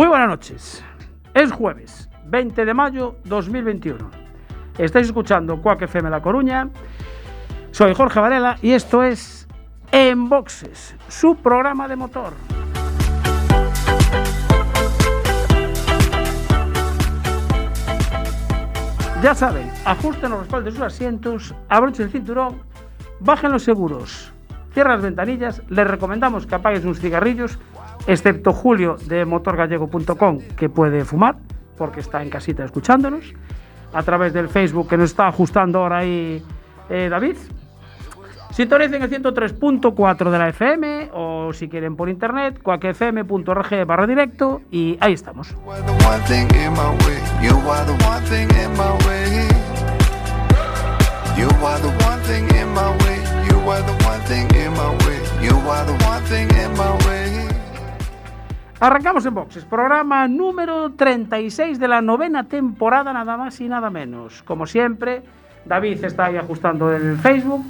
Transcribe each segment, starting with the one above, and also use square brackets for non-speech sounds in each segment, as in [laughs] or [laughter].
Muy buenas noches. Es jueves, 20 de mayo 2021. Estáis escuchando Cuac FM La Coruña. Soy Jorge Varela y esto es En Boxes, su programa de motor. Ya saben, ajusten los respaldos de sus asientos, abrochen el cinturón, bajen los seguros, cierren las ventanillas, les recomendamos que apaguen sus cigarrillos, excepto Julio de motorgallego.com que puede fumar, porque está en casita escuchándonos, a través del Facebook que nos está ajustando ahora ahí eh, David. Sintonicen el 103.4 de la FM o si quieren por internet, cuacfm.org barra directo y ahí estamos. Arrancamos en boxes, programa número 36 de la novena temporada, nada más y nada menos. Como siempre, David está ahí ajustando el Facebook.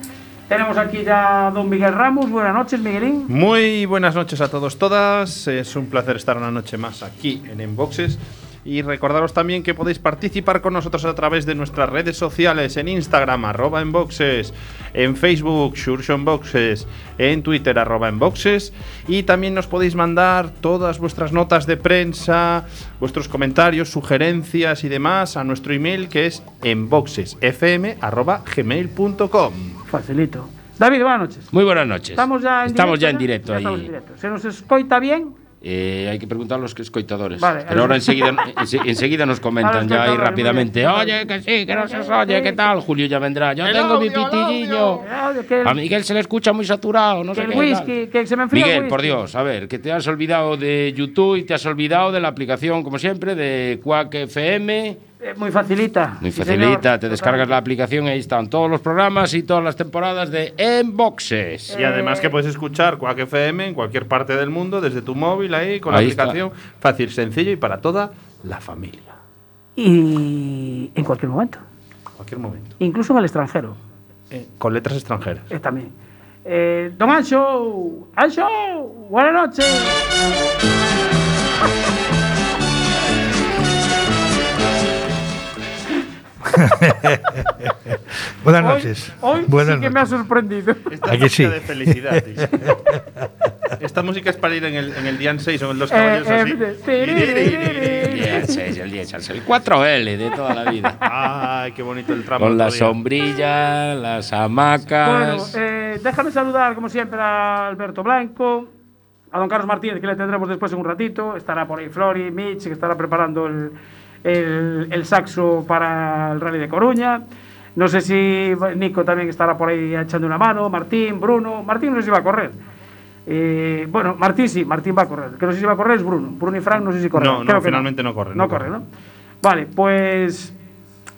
Tenemos aquí ya a don Miguel Ramos. Buenas noches, Miguelín. Muy buenas noches a todos, todas. Es un placer estar una noche más aquí en Enboxes. Y recordaros también que podéis participar con nosotros a través de nuestras redes sociales en Instagram, arroba enboxes, en Facebook, Boxes, en Twitter, arroba enboxes. Y también nos podéis mandar todas vuestras notas de prensa, vuestros comentarios, sugerencias y demás a nuestro email que es enboxesfm, arroba gmail.com. Facilito. David, buenas noches. Muy buenas noches. Estamos ya en Estamos directo. ya en directo Ya estamos en directo. ¿Se nos escoita bien? Eh, hai que preguntar a los escoitadores. Vale, Pero ahora el- enseguida, [laughs] ense- enseguida nos comentan ya ahí rápidamente. Oye, que sí, que no se os oye, ¿qué tal? Julio ya vendrá. Yo El tengo mi audio, pitillillo. A Miguel se le escucha muy saturado, no que sé el qué. whisky, que se me enfría el Miguel, por Dios, a ver, que te has olvidado de YouTube y te has olvidado de la aplicación, como siempre, de Quack FM. Eh, muy facilita. Muy Sí, facilita, señor. te descargas la aplicación y ahí están todos los programas y todas las temporadas de Enboxes. Y además que puedes escuchar Quack FM en cualquier parte del mundo desde tu móvil ahí con Ahí la está. aplicación fácil, sencillo y para toda la familia. Y en cualquier momento. En cualquier momento. Incluso en el extranjero. Eh, con letras extranjeras. eh, también. Eh, don Ancho, Ancho, buenas noches. [laughs] Buenas Hoy- noches. Hoy, Buenas sí que me ha noches. sorprendido. Esta ¿A que es sí? música de felicidad. [laughs] Esta música es para ir en el, en el Dian 6 o en el Dos Eh, Caballeros eh, así. El 16, el 10, el 4L de toda la vida. Ay, qué bonito el tramo. Con la día. sombrilla, las Bueno, hamacas. eh, déjame saludar, como siempre, a Alberto Blanco, a don Carlos Martínez, que le tendremos después en un ratito. Estará por ahí Flori, Mitch, que estará preparando el, el- el saxo para el Rally de Coruña. No sé si Nico también estará por ahí echando una mano. Martín, Bruno. Martín no sé si va a correr. Eh, bueno, Martín sí, Martín va a correr. Que no sé si va a correr es Bruno. Bruno y Frank no sé si corren. No, no, Creo finalmente no corren, No, no corre. ¿no? Vale, pues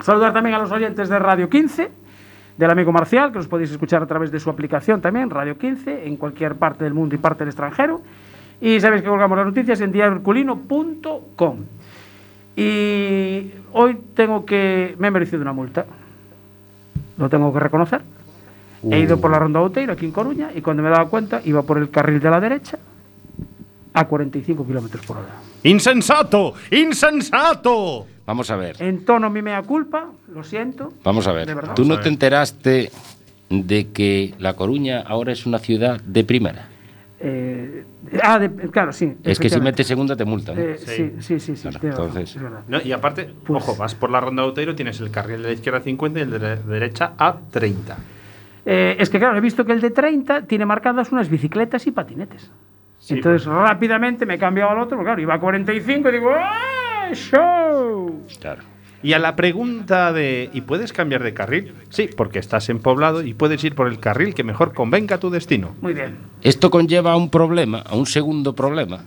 saludar también a los oyentes de Radio 15 del amigo Marcial, que os podéis escuchar a través de su aplicación también, Radio 15, en cualquier parte del mundo y parte del extranjero. Y sabéis que colgamos las noticias en diarioherculino.com. Y hoy tengo que... Me he merecido una multa. Lo tengo que reconocer. He ido por la Ronda Outeiro, aquí en Coruña, y cuando me he dado cuenta, iba por el carril de la derecha a 45 kilómetros por hora. ¡Insensato! ¡Insensato! Vamos a ver, En tono mi mea culpa, lo siento. vamos a De ver. verdad. ¿Tú no te enteraste de que La Coruña ahora es una ciudad de primera? Eh, ah, de- claro, sí. Es que si metes segunda te multan. Eh, sí, sí, sí, sí, Claro, entonces-. No, y aparte, Pues- ojo, vas por la ronda de Outeiro, tienes el carril de la izquierda a 50 y el de la derecha a 30. Eh, es que claro, he visto que el de 30 tiene marcadas unas bicicletas y patinetes. Entonces rápidamente me he cambiado al otro, porque claro, iba a 45 y digo, ¡ah! ¡Show! Claro. Y a la pregunta de ¿y puedes cambiar de carril? Sí, porque estás en poblado y puedes ir por el carril que mejor convenga a tu destino. Muy bien. Esto conlleva a un problema, a un segundo problema,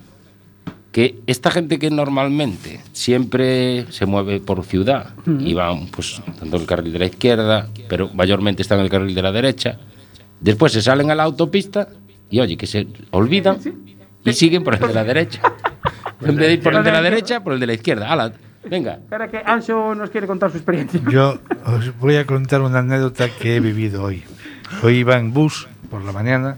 que esta gente que normalmente siempre se mueve por ciudad y va pues, tanto el carril de la izquierda, pero mayormente está en el carril de la derecha, después se salen a la autopista y oye, que se olvidan y siguen por el de la derecha. [laughs] En vez de ir por el de la derecha, por el de la izquierda. Ala, venga. Espera que Ancho nos quiere contar su experiencia. Yo os voy a contar una anécdota que he vivido hoy. Hoy iba en bus por la mañana.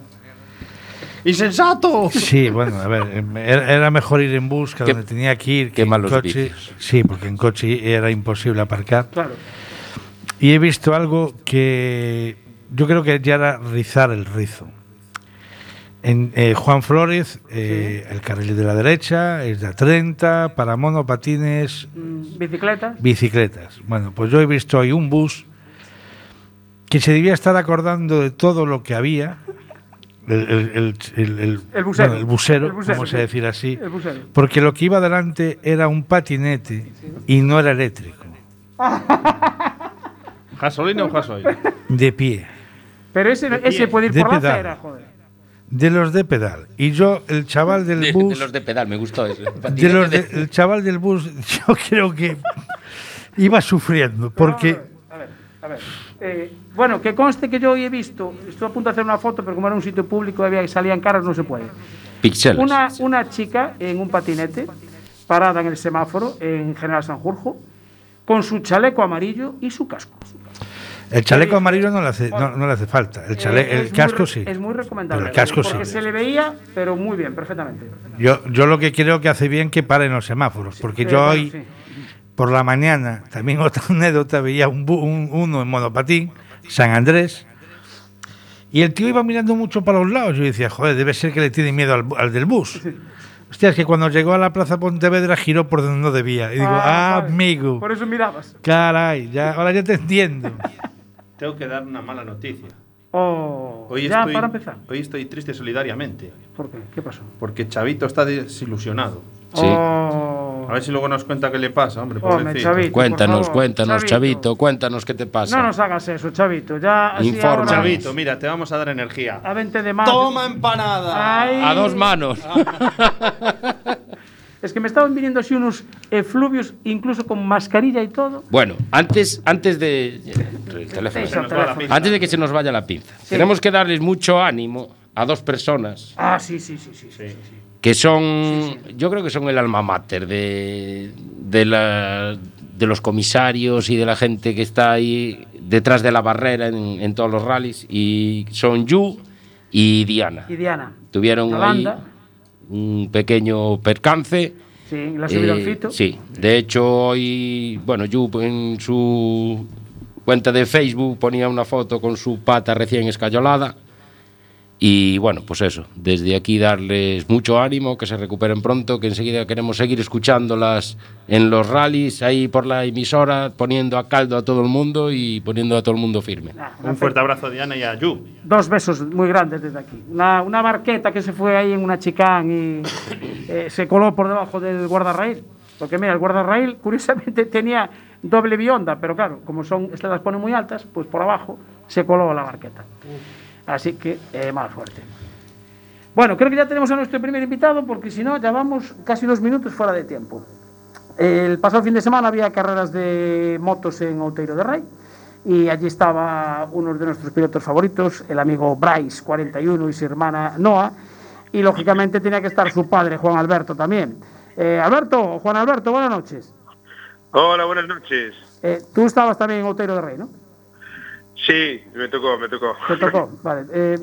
¡Insensato! Sí, bueno, a ver, em, era mejor ir en bus que a Qué- donde tenía que ir. qué que en malos coche. vicios. Sí, porque en coche era imposible aparcar. Claro. Y he visto algo que yo creo que ya era rizar el rizo. En eh, Juan Flores, eh, el carril de la derecha es de a 30, para monopatines, Mm, Bicicleta. bicicletas. Bueno, pues yo he visto hoy un bus que se debía estar acordando de todo lo que había. El, el, el, el- el- El busero. bueno, el busero, El busero, vamos sí. a decir así. El busero. Porque lo que iba delante era un patinete y no era eléctrico, [laughs] ¿Gasolina o gasoil? de pie. Pero ese, ese puede ir De por la pedal. acera, joder. De los de pedal. Y yo, el chaval del De, [laughs] de bus. los de pedal, me gustó eso. [laughs] de los de- el chaval del bus, [laughs] yo creo que iba sufriendo. Porque. A ver, a ver. Eh, bueno, que conste que yo hoy he visto, estoy a punto de hacer una foto, pero como era un sitio público había que salían caras, no se puede. Pixeles. Una, una chica en un patinete, parada en el semáforo en General Sanjurjo, con su chaleco amarillo y su casco. El chaleco amarillo no le hace, no, no le hace falta. El, chale- Eh, el casco muy, sí. Es muy recomendable. Pero el casco porque sí. se le veía, pero muy bien, perfectamente. Yo, yo lo que creo que hace bien que paren los semáforos. Porque Eh, yo bueno, hoy, sí. por la mañana, también [laughs] otra anécdota, veía un, un- uno en monopatín, San Andrés. Y el tío iba mirando mucho para los lados. Yo decía, joder, debe ser que le tiene miedo al, al del bus. Hostia, es que cuando llegó a la Plaza Pontevedra giró por donde no debía. Y digo, ah, vale. amigo. Por eso mirabas. Caray, ya, ahora ya te entiendo. [laughs] Tengo que dar una mala noticia. Oh, Hoy ya, estoy, para empezar. Hoy estoy triste solidariamente. ¿Por qué? ¿Qué pasó? Porque Chavito está desilusionado. Sí. Oh, A ver si luego nos cuenta qué le pasa, hombre. Chavito. Cuéntanos, cuéntanos, Chavito. Chavito, cuéntanos qué te pasa. no nos hagas eso, Chavito. Ya, Informa. ahora, Chavito, mira, te vamos a dar energía. A 20 de marzo. ¡Toma empanada! Ay. A dos manos. [laughs] Es que me estaban viniendo así unos efluvios, incluso con mascarilla y todo. Bueno, antes, antes de. el teléfono. Eso, teléfono. Antes de que se nos vaya la pinza, tenemos que darles mucho ánimo a dos personas Ah, sí, sí, sí, sí. sí, sí. que son, yo creo que son el alma mater de, de, la- de los comisarios y de la gente que está ahí detrás de la barrera en, en todos los rallies, y son Yu y Diana. Y Diana. Tuvieron ahí. Un pequeño percance. Sí, la Eh, fito. Sí, de hecho hoy, bueno, Yu en su cuenta de Facebook ponía una foto con su pata recién escayolada. Y bueno, pues eso, desde aquí darles mucho ánimo, que se recuperen pronto, que enseguida queremos seguir escuchándolas en los rallies, ahí por la emisora, poniendo a caldo a todo el mundo y poniendo a todo el mundo firme. Ah, Un fuerte abrazo a Diana y a Yu. Dos besos muy grandes desde aquí. Una, una barqueta que se fue ahí en una chicán y eh, se coló por debajo del guardarraíl. Porque mira, el guardarraíl curiosamente [laughs] tenía doble bionda, pero claro, como son, estas las ponen muy altas, pues por abajo se coló la barqueta. Así que eh, más fuerte. Bueno, creo que ya tenemos a nuestro primer invitado, porque si no, ya vamos casi dos minutos fuera de tiempo. El pasado fin de semana había carreras de motos en Outeiro de Rey y allí estaba uno de nuestros pilotos favoritos, el amigo Bryce 41 y su hermana Noah y lógicamente tenía que estar su padre Juan Alberto también. Eh, Alberto, Juan Alberto, buenas noches. Hola, buenas noches. Eh, tú estabas también en Outeiro de Rey, ¿no? Sí, me tocó, me tocó. Te tocó, [laughs] vale. Eh,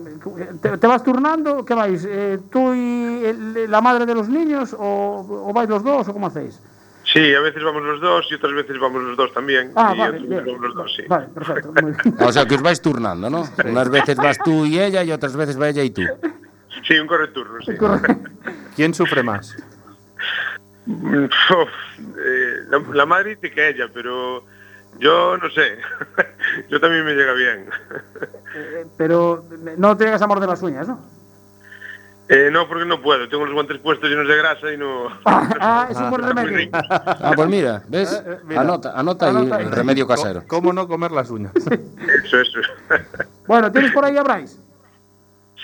¿te, te vas turnando? ¿Qué vais? Eh, ¿Tú y el- la madre de los niños o, o vais los dos o cómo hacéis? Sí, a veces vamos los dos y otras veces vamos los dos también. Ah, y vale, otras bien. veces vamos los dos, sí. Vale, perfecto. Muy [laughs] bien. O sea, que os vais turnando, ¿no? Unas veces vas tú y ella y otras veces va ella y tú. Sí, un correturno, sí. [laughs] ¿Quién sufre más? Uf, eh, la, la madre dice que ella, pero yo no sé. [laughs] yo también me llega bien. Eh, Pero no te hagas amor de las uñas, ¿no? Eh, no, porque no puedo. Tengo los guantes puestos llenos de grasa y no. [laughs] Ah, es un buen [laughs] remedio. Ah, pues mira, ¿ves? Eh, mira. Anota, anota, Anota el remedio casero. ¿Cómo no comer las uñas? Eso, eso. Bueno, ¿tienes por ahí a Bryce?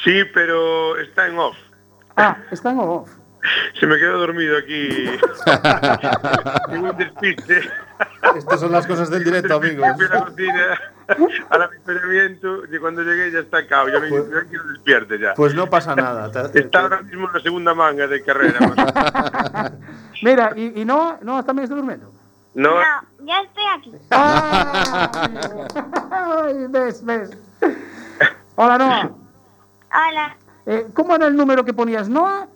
sí, pero está en off. Ah, está en off. [laughs] Se me quedó dormido aquí. [laughs] en un despiste. Estas son las cosas del directo, amigos. Fui a la cocina al y cuando llegué ya está cao. Ya me Pues- despierte ya. Pues no pasa nada. Te- Está ahora mismo en la segunda manga de carrera. [laughs] Mira, ¿y, y no, no también está durmiendo? No, No, ya estoy aquí. Ay, ves, ves. Hola, Noah. Hola, Eh, ¿Cómo era el número que ponías? Noah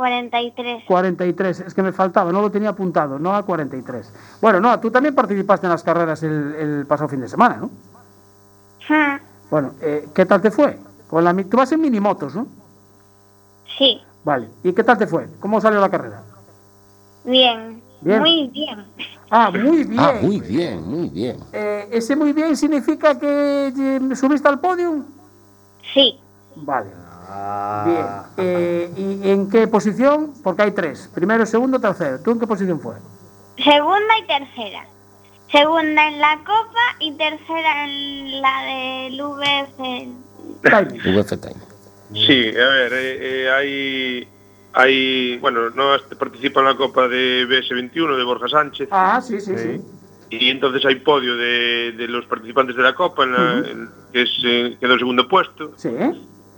43. 43. Es que me faltaba, no lo tenía apuntado. Noah 43. Bueno, Noah, tú también participaste en las carreras el, el pasado fin de semana, ¿no? Bueno, eh, ¿qué tal te fue? Con la, mi- tú vas en minimotos, ¿no? Sí, Vale. ¿Y qué tal te fue? ¿Cómo salió la carrera? bien. Bien. Muy bien. Ah, muy bien. Ah, muy bien, muy bien. Eh, ¿Ese muy bien significa que eh, subiste al podio? Sí, Vale. Bien. Eh, ¿Y en qué posición? Porque hay tres. Primero, segundo, tercero. ¿Tú en qué posición fue? segunda y tercera. Segunda en la copa y tercera en la del VF. VF Time. sí, a ver, eh, eh, hay. Hay, bueno, no participa en la Copa de BS21 de Borja Sánchez Ah, sí, sí, sí. y entonces hay podio de, de los participantes de la Copa, en la- en- que es, eh, quedó en segundo puesto. Sí,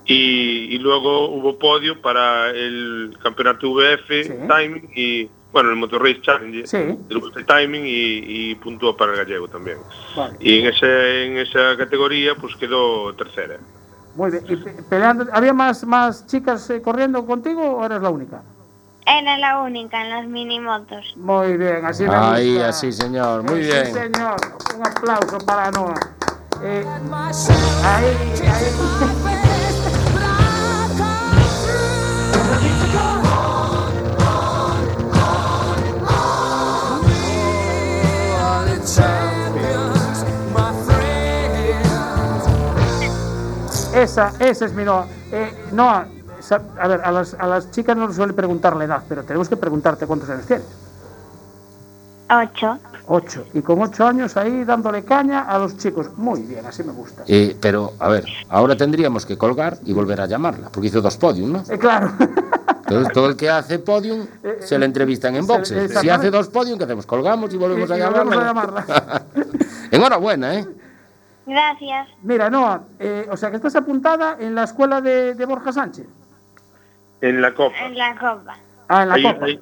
Y, y luego hubo podio para el campeonato VF Sí. Timing y, bueno, el Motor Race Challenge, Sí. el VF Timing y, y puntuó para el gallego también. vale. Y en, ese, en esa categoría pues quedó tercera. Muy bien. ¿Y pe- peleando, ¿Había más, más chicas eh, corriendo contigo o eres la única? Era la única en las minimotos. Muy bien, así me Ahí, gusta. así, señor. Muy bien. Sí, señor. Un aplauso para Noah. Eh, ahí, ahí. Esa, esa es mi Noah. Eh, Noah, sa- a ver, a las, a las chicas no les suele preguntar la edad, pero tenemos que preguntarte cuántos años tienes. Ocho. Ocho. Y con ocho años ahí dándole caña a los chicos. Muy bien, así me gusta. Eh, pero, a ver, ahora tendríamos que colgar y volver a llamarla, porque hizo dos podium, ¿no? Eh, claro. [laughs] Entonces, todo el que hace podium se le entrevistan en boxes. Si hace dos podium, ¿qué hacemos? Colgamos y volvemos Y- a llamarla. [laughs] Enhorabuena, ¿eh? Gracias. Mira, Noah, eh, o sea que estás apuntada en la escuela de, de Borja Sánchez. En la Copa. En la copa. Ah, en la Ahí- Copa. ahí,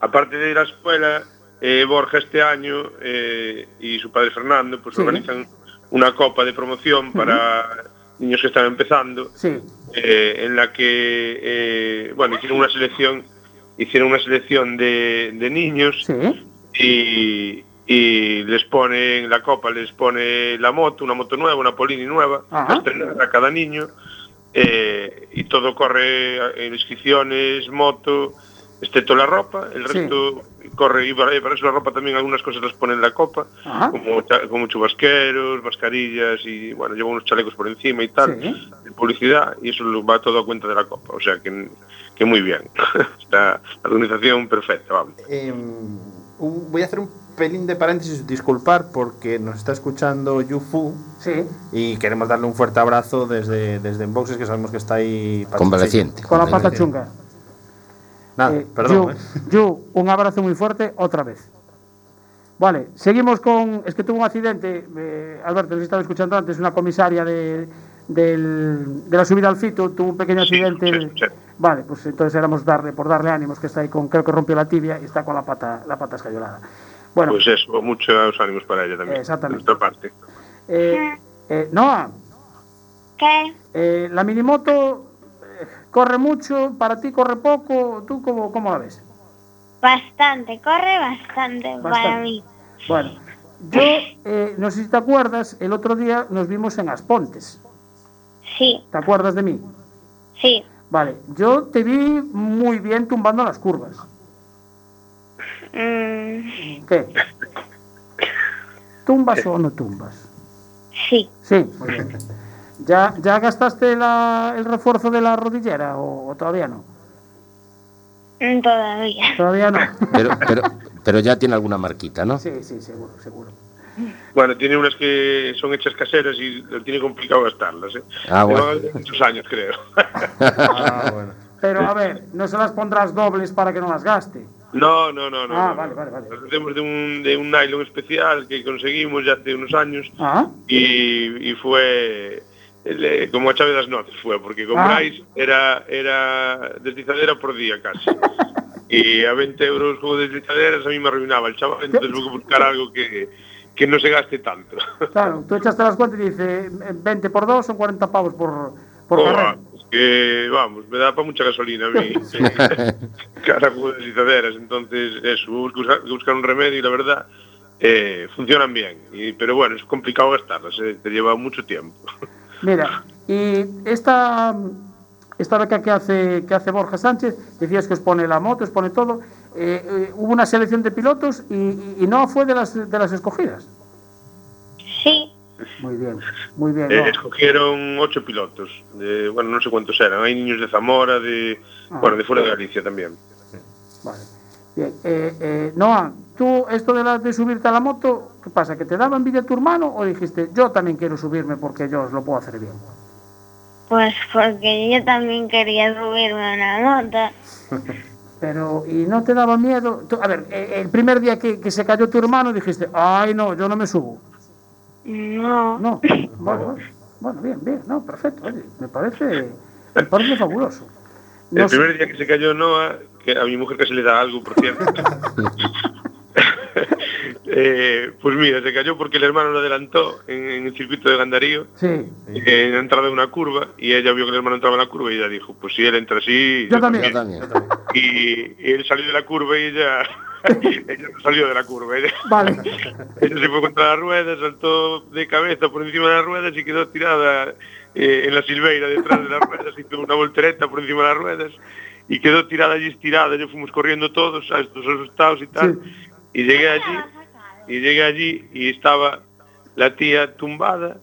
aparte de la escuela, eh, Borja este año eh, y su padre Fernando pues Sí. organizan una copa de promoción para niños que están empezando, sí. eh, en la que, eh, bueno, hicieron una selección, hicieron una selección de, de niños sí. y, y, les ponen la copa, les pone la moto, una moto nueva, una Polini nueva, a cada niño, eh, y todo corre en inscripciones, moto, excepto la ropa, el Sí. resto corre y para, para eso la ropa también algunas cosas las ponen en la copa, Ajá. como, como chubasqueros, mascarillas y bueno, lleva unos chalecos por encima y tal, Sí. de publicidad y eso lo va todo a cuenta de la copa, o sea que, que muy bien, [laughs] está la organización perfecta, vamos. Eh, un- voy a hacer un pelín de paréntesis, disculpar, porque nos está escuchando Yufu Sí. y queremos darle un fuerte abrazo desde, desde Enboxes, que sabemos que está ahí. Convaleciente. Con la pata chunga. Nada, Eh, perdón. Yu, eh. [laughs] Yu, un abrazo muy fuerte otra vez. Vale, seguimos con. Es que tuvo un accidente, eh, Alberto, lo estaba escuchando antes, una comisaria de, del- de la subida al Fito, tuvo un pequeño Sí, accidente. sí, sí. Vale, pues entonces éramos darle, por darle ánimos, que está ahí con, creo que rompió la tibia y está con la pata, la pata escayolada. Bueno, Pues eso, muchos ánimos para ella también. Exactamente. De nuestra parte. eh, eh, Noah, ¿Qué? eh, la minimoto corre mucho, para ti corre poco, ¿tú cómo, cómo la ves? Bastante, corre bastante, para mí. Bueno, yo, eh, no sé si te acuerdas, el otro día nos vimos en Aspontes. Sí, ¿Te acuerdas de mí? sí. Vale, yo te vi muy bien tumbando las curvas. Mm, ¿Qué? ¿Tumbas o no tumbas? sí. Sí, muy bien. ¿Ya, ya gastaste la- el refuerzo de la rodillera o, o todavía no? Mm, Todavía. Todavía no. Pero, pero, pero ya tiene alguna marquita, ¿no? sí, sí, seguro, seguro. Bueno, tiene unas que son hechas caseras y lo tiene complicado gastarlas. ¿eh? Ah, bueno. muchos años, creo. [laughs] Ah, bueno. Pero a ver, no se las pondrás dobles para que no las gaste. No, no, no, no. Ah, no, vale, no. vale, vale. Las hacemos de un, de un nylon especial que conseguimos ya hace unos años Ah, y, y fue el- eh, como a chave das noces foi, porque comprais ah. era, era deslizadera por día casi. [laughs] e a 20 euros como deslizaderas a mí me arruinaba el chaval, entonces vou buscar algo que, que no se gaste tanto. Claro, tú echaste las cuentas y dices 20 por 2 son 40 pavos por, por oh, carrera. Ah, es que, vamos, me da para mucha gasolina a mí. Cada juego de deslizaderas, entonces eso, buscar, buscar un remedio y la verdad eh, funcionan bien. Y, pero bueno, es complicado gastarlas, eh, te lleva mucho tiempo. [laughs] Mira, y esta, esta beca que hace, que hace Borja Sánchez, decías que os pone la moto, os pone todo. eh, eh, hubo una selección de pilotos y, y- y no fue de las, de las escogidas. Sí. Muy bien, muy bien. Eh, no. escogieron ocho pilotos, de, bueno, no sé cuántos eran. Hay niños de Zamora, de, Ah. bueno, de fuera de Galicia también. Vale. Bien, eh, eh, Noah, tú esto de, la, de subirte a la moto, ¿qué pasa? ¿Que te daba envidia tu hermano o dijiste yo también quiero subirme porque yo os lo puedo hacer bien? Pues porque yo también quería subirme a una moto. [laughs] Pero, ¿y no te daba miedo? Tú- a ver, eh, el primer día que, que se cayó tu hermano dijiste, ay no, yo no me subo. No. No, bueno, bueno, bien, bien, no, perfecto, oye, me parece, me parece fabuloso. No el sé- primer día que se cayó Noah, que a mi mujer casi le da algo, por cierto. [laughs] Eh, pues mira, se cayó porque el hermano lo adelantó en, en el circuito de Gandarío, Sí, eh, en la entrada de una curva, y ella vio que el hermano entraba en la curva y ella dijo, pues si él entra así, Yo también. Yo también. Y, y él salió de la curva y ella, [laughs] ella no salió de la curva. Ella, vale, [laughs] ella se fue contra las ruedas, saltó de cabeza por encima de las ruedas y quedó tirada eh, en la silveira detrás de las ruedas, hizo una voltereta por encima de las ruedas y quedó tirada allí estirada. Ya fuimos corriendo todos, ¿sabes? todos asustados y tal. Y llegué allí, y llegué allí y estaba la tía tumbada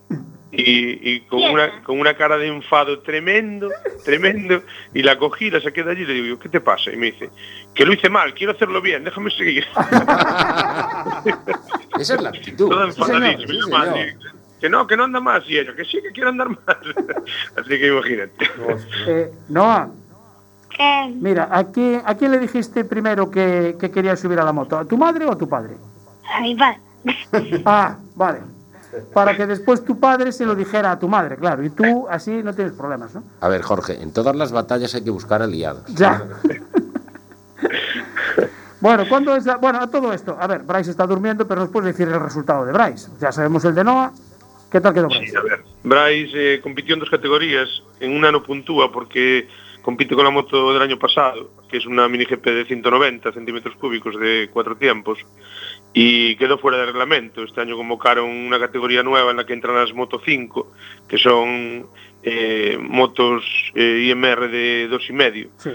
y, y con, una, con una cara de enfado tremendo, tremendo, y la cogí, la saqué de allí y le digo, ¿qué te pasa? Y me dice, que lo hice mal, quiero hacerlo bien, déjame seguir. [laughs] Esa es la actitud. Toda enfadadísima, que no, que no anda más, y ella, que sí, que quiero andar más. [laughs] Así que imagínate. eh, Noah, ¿Qué? mira, ¿a quién, ¿a quién le dijiste primero que, que querías subir a la moto? ¿A tu madre o a tu padre? A mi padre. Ah, vale. Para que después tu padre se lo dijera a tu madre, claro, y tú así no tienes problemas, ¿no? A ver, Jorge, en todas las batallas hay que buscar aliados. Ya. bueno, ¿cuándo es la- Bueno, a todo esto. A ver, Bryce está durmiendo, pero nos puedes decir el resultado de Bryce. Ya sabemos el de Noah. ¿Qué tal quedó Bryce? Sí, a ver. Bryce eh, compitió en dos categorías. En una no puntúa porque compite con la moto del año pasado, que es una mini GP de 190 centímetros cúbicos de cuatro tiempos, e quedou fuera de reglamento. Este año convocaron unha categoría nueva na que entran as Moto 5, que son eh, motos eh, IMR de dos y medio. Sí.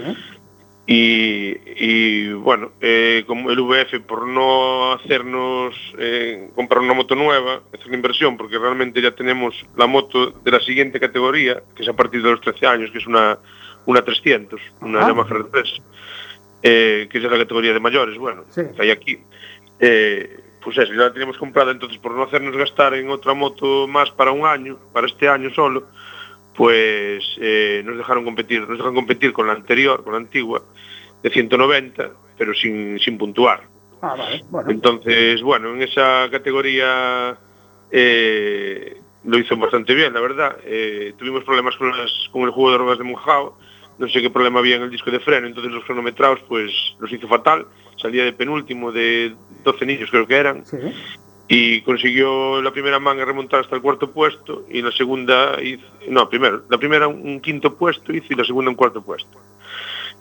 Y, y bueno, eh, como el VF por no hacernos eh, comprar una moto nueva, hacer una inversión, porque realmente ya tenemos la moto de la siguiente categoría, que es a partir de los 13 años, que es una, una 300, una Yamaha R3, eh, que es la categoría de mayores, bueno, sí. que hay aquí. Eh, pues eso, ya la teníamos comprada, entonces por no hacernos gastar en otra moto más para un año, para este año solo, pues eh, nos dejaron competir, nos dejaron competir con la anterior, con la antigua, de 190, pero sin, sin puntuar. Ah, vale. Bueno. Entonces, bueno, en esa categoría eh, lo hizo bastante bien, la verdad. Eh, tuvimos problemas con, las- con el juego de ruedas de Mojao, no sé qué problema había en el disco de freno, entonces los cronometrados pues los hizo fatal, salía de penúltimo de 12 niños creo que eran, Sí. y consiguió la primera manga remontar hasta el cuarto puesto y la segunda hizo, no, primero, la primera un, quinto puesto hizo y la segunda un cuarto puesto.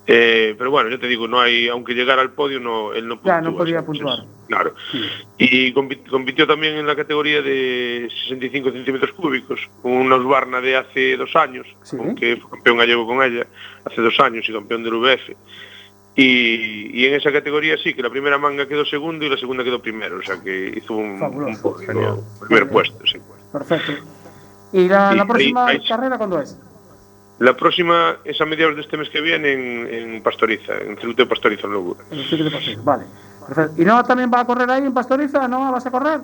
Eh, pero bueno, yo te digo, no hay, aunque llegara al podio, no, él no Ya, no puntúa, podía puntuar. Claro. Y compi- compitió también en la categoría de 65 centímetros cúbicos, con una Husqvarna de hace dos años, Sí. que fue campeón gallego con ella hace dos años y campeón del VF. Y, y en esa categoría sí, que la primera manga quedó segundo y la segunda quedó primero, o sea que hizo un, Fabuloso. un podio, primer puesto. Sí. Perfecto. ¿Y la, Sí, la ahí- próxima ahí- carrera cuándo es? La próxima es a mediados de este mes que viene en, en Pastoriza, en Circuito de Pastoriza, en Lugo. En el de Pastoriza, Vale. Perfecto. ¿Y Noa también va a correr ahí en Pastoriza? ¿No vas a correr?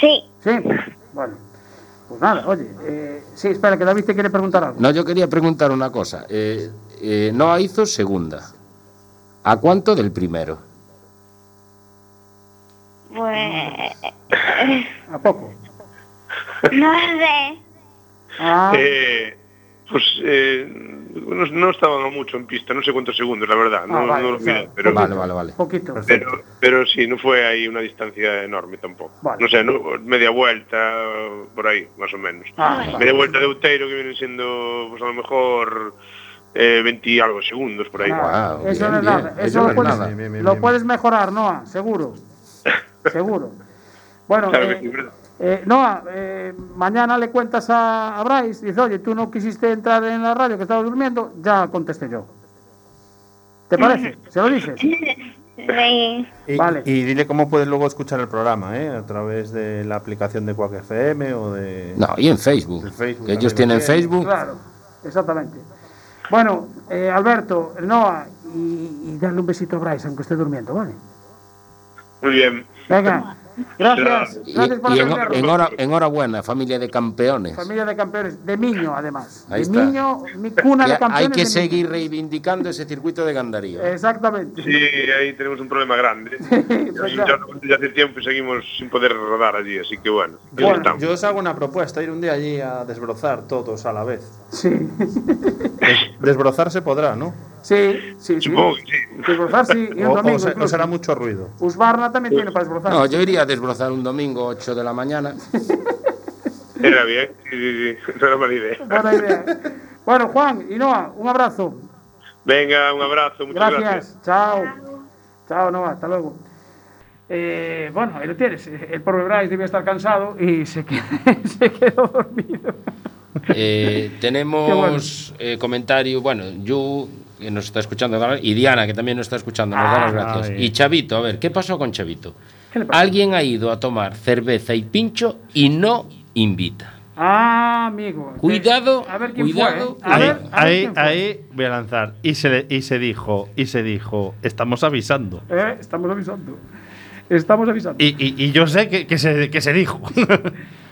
Sí. Sí. Bueno. Pues nada, oye. eh, sí, espera, que David te quiere preguntar algo. No, yo quería preguntar una cosa. Eh, eh, Noa hizo segunda. ¿A cuánto del primero? Pues. ¿A poco? No sé. Ah, Eh, pues eh, no, no mucho en pista, no sé cuántos segundos, la verdad, no, Ah, vale, no lo o sea, miré, pero, Vale, vale, vale. poquito. pero, pero sí, no fue ahí una distancia enorme tampoco. Vale. No sé, no, media vuelta, por ahí, más o menos. Ah, vale. Media vuelta de Outeiro que vienen siendo, pues a lo mejor, eh, 20 y algo segundos por ahí. Wow, eso bien, no es bien. nada. Eso, Eso lo, no es puedes, nada. Lo puedes mejorar, Noah, seguro. [laughs] seguro. Bueno, Claro que eh, sí, ¿verdad? eh, Noah, eh, mañana le cuentas a, a Bryce, dice, oye, tú no quisiste entrar en la radio que estabas durmiendo, ya contesté yo. ¿Te parece? ¿Se lo dices? Sí. Y, Vale. y dile cómo puedes luego escuchar el programa, ¿eh? A través de la aplicación de Quack FM o de... No, y en Facebook. Que ellos tienen. Facebook. Claro, exactamente. Bueno, eh, Alberto, Noah, y, y darle un besito a Bryce, aunque esté durmiendo, ¿vale? Muy bien. Venga, gracias. Y, Gracias por en, atendernos. en hora- enhorabuena, familia de campeones. Familia de campeones, de Miño además. Ahí de está. Miño, mi cuna de campeones. hay que de Miño. seguir reivindicando ese circuito de Gandarío. Exactamente. Sí, ahí tenemos un problema grande. [laughs] pues ya, ya. hace tiempo y seguimos sin poder rodar allí, así que bueno. Bueno. estamos. Yo os hago una propuesta, ir un día allí a desbrozar todos a la vez. Sí, Des- desbrozar se podrá, ¿no? Sí, sí. sí. Supongo que sí. Desbrozar sí, y un [laughs] O, o domingo se- o será mucho ruido. Usbarna también tiene para desbrozar. No, yo iría a desbrozar un domingo 8 de la mañana. [laughs] Era bien, sí, sí, sí, no era mala idea. Buena idea. Bueno, Juan y Noah, un abrazo. Venga, un abrazo, muchas Gracias. gracias. Chao. Chao, Noah, hasta luego. Eh, bueno, ahí lo tienes. El pobre Bryce debía estar cansado y se quedó, [laughs] se quedó dormido. Eh, tenemos eh, comentario, bueno, Yu, que nos está escuchando, y Diana, que también nos está escuchando, nos da las gracias. Ay. Y Chavito, a ver, ¿qué pasó con Chavito? Alguien ha ido a tomar cerveza y pincho y no invita. Ah, amigo. Cuidado, A ver quién cuidado. fue. ¿eh? A Ahí, ver, a ver ahí, quién fue. ahí voy a lanzar. Y se, le- y se dijo, y se dijo, estamos avisando. Eh, estamos avisando. Estamos avisando. Y, y- y yo sé que, que se, que se dijo. [laughs]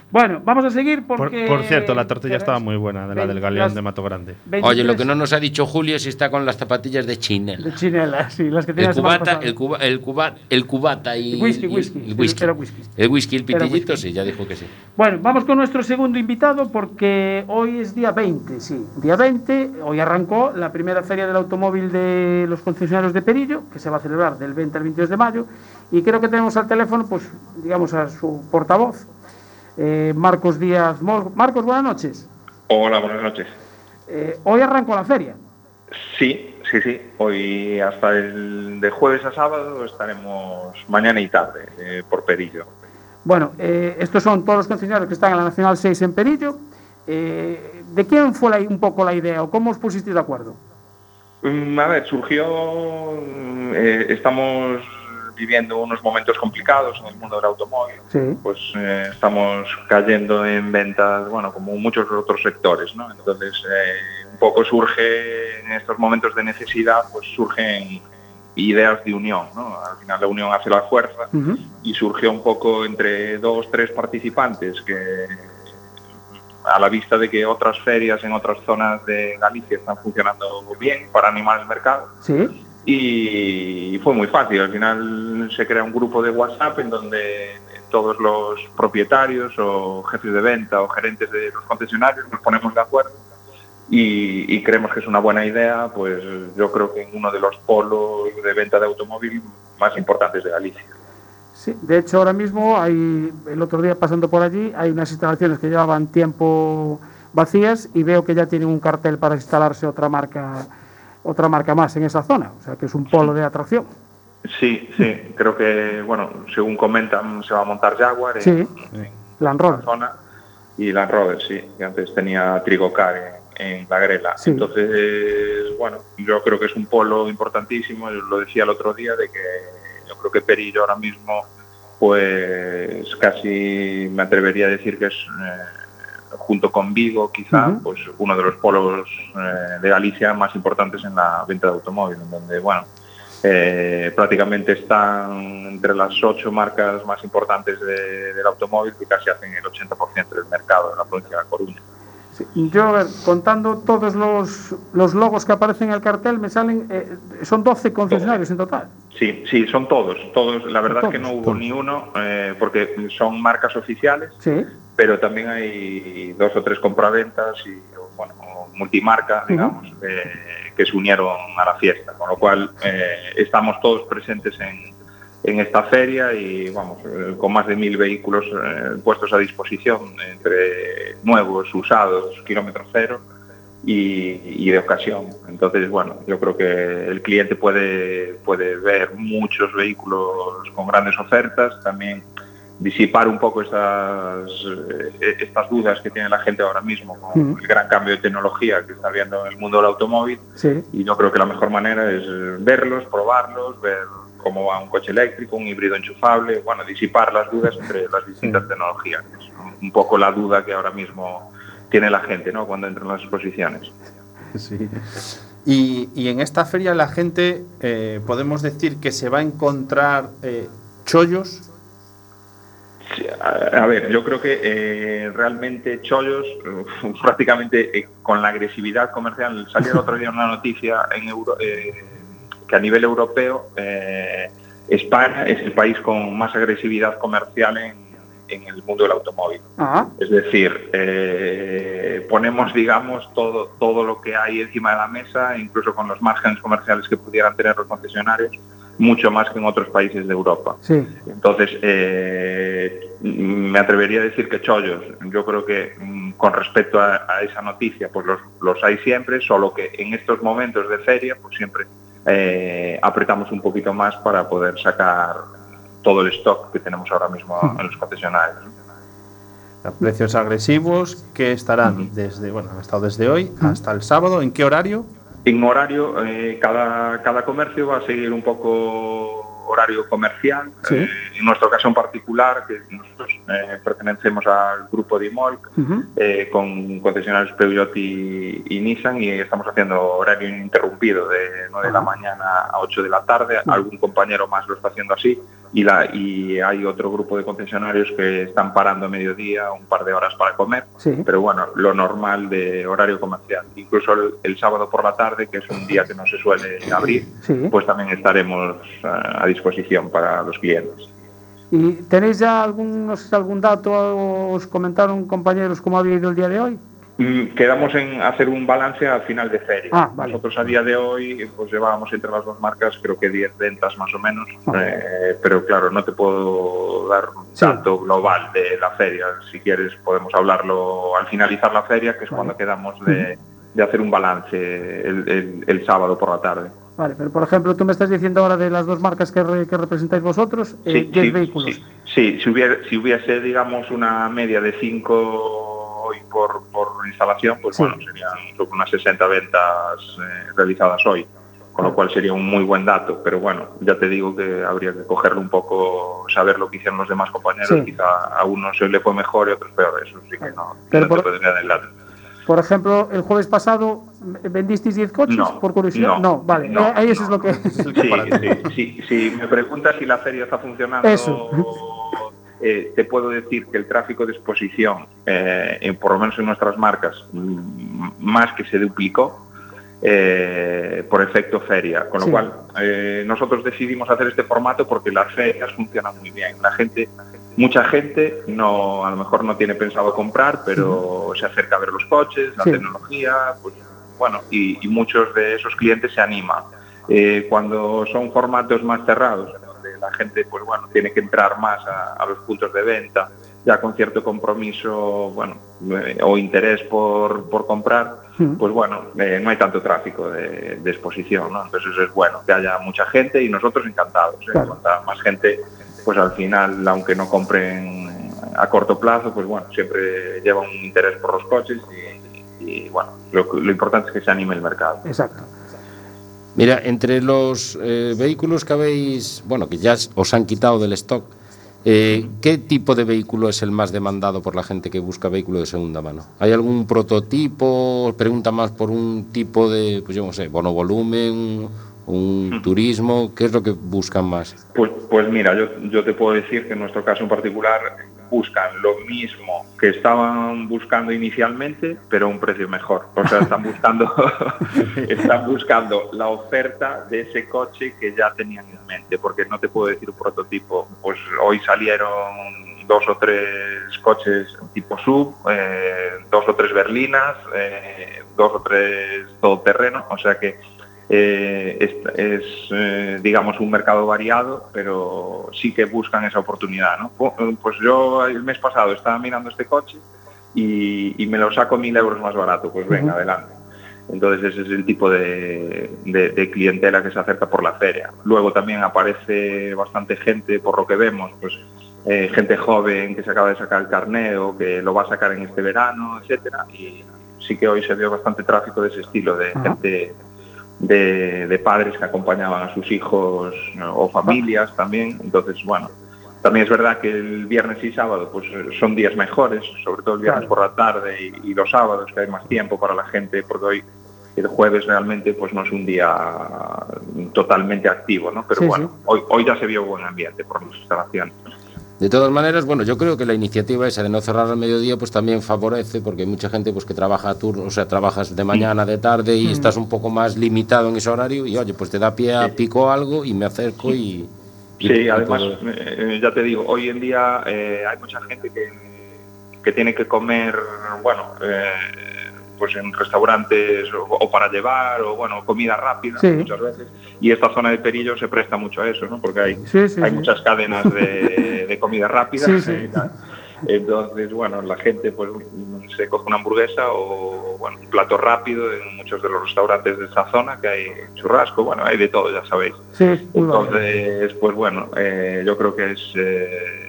Bueno, vamos a seguir Por, porque. por cierto, la tortilla estaba muy buena, de la del galeón de Mato Grande. Oye, lo 23 que no nos ha dicho Julio es si está con las zapatillas de De Chinela. chinela, sí, las que tenía El cubata, el, cuba, el, cuba- el cubata y El whisky, y- whisky. el whisky. Era whisky. El whisky, el pitillito, whisky. sí, ya dijo que sí. Bueno, vamos con nuestro segundo invitado porque hoy es día 20, sí. Día 20, hoy arrancó la primera feria del automóvil de los concesionarios de Perillo, que se va a celebrar del 20 al 22 de mayo. Y creo que tenemos al teléfono, pues, digamos, a su portavoz, eh, Marcos Díaz. Marcos, buenas noches. Hola, buenas noches. Eh, hoy arrancó la feria. Sí, sí, sí. Hoy hasta el de jueves a sábado estaremos mañana y tarde eh, por Perillo. Bueno, eh, estos son todos los concesionarios que están en la Nacional 6 en Perillo. ¿De quién fue la- un poco la idea o cómo os pusisteis de acuerdo? Mm, A ver, surgió, eh, estamos viviendo unos momentos complicados en el mundo del automóvil. Sí. Pues eh, estamos cayendo en ventas, bueno, como muchos otros sectores, ¿no? Entonces, eh, un poco surge en estos momentos de necesidad, pues surgen ideas de unión, ¿no? Al final la unión hace la fuerza y surgió un poco entre dos, tres participantes que a la vista de que otras ferias en otras zonas de Galicia están funcionando bien para animar el mercado Sí. Y fue muy fácil. Al final se crea un grupo de WhatsApp en donde todos los propietarios o jefes de venta o gerentes de los concesionarios nos ponemos de acuerdo y, y creemos que es una buena idea, pues yo creo que en uno de los polos de venta de automóvil más importantes de Galicia. Sí, de hecho ahora mismo hay, el otro día pasando por allí, hay unas instalaciones que llevaban tiempo vacías y veo que ya tienen un cartel para instalarse otra marca, otra marca más en esa zona, o sea que es un polo de atracción. Sí, sí, creo que, bueno, según comentan, se va a montar Jaguar en, Sí. en Land Rover. zona y Land Rover, sí, que antes tenía Trigocar en, en la Grela. Sí. Entonces, bueno, yo creo que es un polo importantísimo, yo lo decía el otro día, de que yo creo que Perillo ahora mismo, pues casi me atrevería a decir que es eh, junto con Vigo, quizá, pues uno de los polos eh, de Galicia más importantes en la venta de automóvil, en donde, bueno, eh, prácticamente están entre las ocho marcas más importantes de- del automóvil que casi hacen el 80% del mercado de la provincia de La Coruña. Sí, Yo, a ver, contando todos los, los logos que aparecen en el cartel, me salen. eh, son 12 concesionarios en total. Sí, sí, son todos, todos. La verdad es que no hubo todos. ni uno, eh, porque son marcas oficiales, Sí. Pero también hay dos o tres compraventas y bueno, multimarca, digamos, eh, que se unieron a la fiesta, con lo cual eh, estamos todos presentes en, en esta feria y vamos, eh, con más de mil vehículos eh, puestos a disposición entre nuevos, usados, kilómetro cero y, y de ocasión. Entonces, bueno, yo creo que el cliente puede, puede ver muchos vehículos con grandes ofertas, también disipar un poco estas, eh, estas dudas que tiene la gente ahora mismo con Ujú. el gran cambio de tecnología que está habiendo en el mundo del automóvil Sí. y yo creo que la mejor manera es eh, verlos, probarlos, ver cómo va un coche eléctrico, un híbrido enchufable, bueno, disipar las dudas entre las distintas tecnologías. que Es un- un poco la duda que ahora mismo tiene la gente, ¿no? Cuando entra en las exposiciones. Sí. Y, y en esta feria la gente, eh, podemos decir que se va a encontrar eh, chollos. A, ver, yo creo que eh, realmente Chollos, [laughs] prácticamente eh, con la agresividad comercial, salió el otro día una noticia en Euro- eh, que a nivel europeo España es el país con más agresividad comercial en, en el mundo del automóvil. Ah, Es decir, eh, ponemos, digamos, todo, todo lo que hay encima de la mesa, incluso con los márgenes comerciales que pudieran tener los concesionarios, mucho más que en otros países de Europa. sí. Entonces, eh, me atrevería a decir que chollos. Yo creo que mm, con respecto a, a esa noticia, pues los, los hay siempre, solo que en estos momentos de feria, pues siempre eh, apretamos un poquito más para poder sacar todo el stock que tenemos ahora mismo en los concesionarios. A precios agresivos que estarán desde, bueno, han estado desde hoy hasta el sábado. ¿En qué horario? en horario eh, cada, cada comercio va a seguir un pouco horario comercial. Sí. Eh, en nuestro caso en particular, que nosotros eh, pertenecemos al grupo Dimolc, Ujú. eh, con concesionarios Peugeot y, y Nissan y estamos haciendo horario ininterrumpido de 9 de la mañana a 8 de la tarde. Algún compañero más lo está haciendo así y, la, y hay otro grupo de concesionarios que están parando a mediodía un par de horas para comer. Sí. Pero bueno, lo normal de horario comercial. Incluso el, el sábado por la tarde, que es un día que no se suele abrir, Sí. pues también estaremos a disposición para los clientes. ¿Y tenéis ya algún, no sé, algún dato? o ¿Os comentaron compañeros cómo había ido el día de hoy? Mm, Quedamos en hacer un balance al final de feria. Ah, vale. Nosotros a día de hoy pues llevábamos entre las dos marcas creo que 10 ventas más o menos, Ah. Eh, pero claro, no te puedo dar un Sí. dato global de la feria. Si quieres podemos hablarlo al finalizar la feria, que es Vale. cuando quedamos de, de hacer un balance el, el- el sábado por la tarde. Vale, pero por ejemplo, tú me estás diciendo ahora de las dos marcas que, re- que representáis vosotros, eh, Sí, 10 sí, vehículos. sí, sí, si, hubiera, si hubiese, digamos, una media de 5 hoy por, por instalación, pues bueno, serían unas 60 ventas eh, realizadas hoy, con lo cual sería un muy buen dato. Pero bueno, ya te digo que habría que cogerlo un poco, saber lo que hicieron los demás compañeros. Quizá a unos se le fue mejor y a otros peor. Eso sí que no, Pero no por- te podría dar el dato. Por ejemplo, el jueves pasado vendisteis 10 coches, No, por curiosidad. no, vale, no, eh, ahí eso no, es lo que... Sí, [laughs] sí, sí, sí. Me preguntas si la feria está funcionando. Eso. eh, te puedo decir que el tráfico de exposición, eh, en- por lo menos en nuestras marcas, mm, más que se duplicó eh, por efecto feria. Con lo Sí. cual, eh, nosotros decidimos hacer este formato porque las ferias funcionan muy bien. La gente, mucha gente, no, a lo mejor no tiene pensado comprar, pero se acerca a ver los coches, la Sí. tecnología, pues bueno, y, y muchos de esos clientes se animan. Eh, cuando son formatos más cerrados, donde la gente, pues bueno, tiene que entrar más a, a los puntos de venta, ya con cierto compromiso, bueno, o interés por, por comprar. Pues bueno, eh, no hay tanto tráfico de, de exposición, ¿no? Entonces es bueno que haya mucha gente y nosotros encantados. ¿eh? Claro. Cuanta más gente, pues al final, aunque no compren a corto plazo, pues bueno, siempre lleva un interés por los coches y, y, bueno, lo, lo importante es que se anime el mercado. Exacto. Mira, entre los eh, vehículos que habéis, bueno, que ya os han quitado del stock, Eh, ¿Qué tipo de vehículo es el más demandado por la gente que busca vehículo de segunda mano? ¿Hay algún prototipo? ¿Pregunta más por un tipo de, pues yo no sé, bono volumen, un turismo? ¿Qué es lo que buscan más? Pues, pues mira, yo, yo te puedo decir que en nuestro caso en particular buscan lo mismo que estaban buscando inicialmente, pero a un precio mejor. O sea, están buscando, [laughs] están buscando la oferta de ese coche que ya tenían en mente, porque no te puedo decir un prototipo. Pues hoy salieron dos o tres coches tipo sub, eh, dos o tres berlinas, eh, dos o tres todoterreno, o sea que eh, es, es, eh, digamos, un mercado variado, pero sí que buscan esa oportunidad. ¿no? Pues yo el mes pasado estaba mirando este coche y, y me lo saco mil euros más barato, pues venga, uh -huh. adelante. Entonces ese es el tipo de, de, de, clientela que se acerca por la feria. Luego también aparece bastante gente, por lo que vemos, pues eh, gente joven que se acaba de sacar el carneo, que lo va a sacar en este verano, etcétera. Y sí que hoy se vio bastante tráfico de ese estilo, de uh -huh. gente de, de, padres que acompañaban a sus hijos o familias también. Entonces, bueno, también es verdad que el viernes y sábado pues son días mejores, sobre todo el viernes por la tarde y, y, los sábados que hay más tiempo para la gente, porque hoy el jueves realmente pues no es un día totalmente activo, ¿no? Pero sí, bueno, sí. Hoy, hoy ya se vio buen ambiente por las instalaciones. De todas maneras, bueno, yo creo que la iniciativa esa de no cerrar al mediodía pues también favorece porque hay mucha gente pues que trabaja a turno, o sea, trabajas de mañana, de tarde y mm. estás un poco más limitado en ese horario y oye, pues te da pie a pico algo y me acerco y... y sí, además, eh, ya te digo, hoy en día eh, hay mucha gente que, que tiene que comer, bueno, eh, pues en restaurantes o, o, para llevar o bueno comida rápida sí. muchas veces. Y esta zona de Perillo se presta mucho a eso no porque hay sí, sí, hay muchas cadenas de, de comida rápida. [laughs] Entonces bueno la gente pues se coge una hamburguesa o bueno un plato rápido en muchos de los restaurantes de esa zona que hay churrasco. Bueno hay de todo ya sabéis. Entonces pues bueno eh, yo creo que es eh,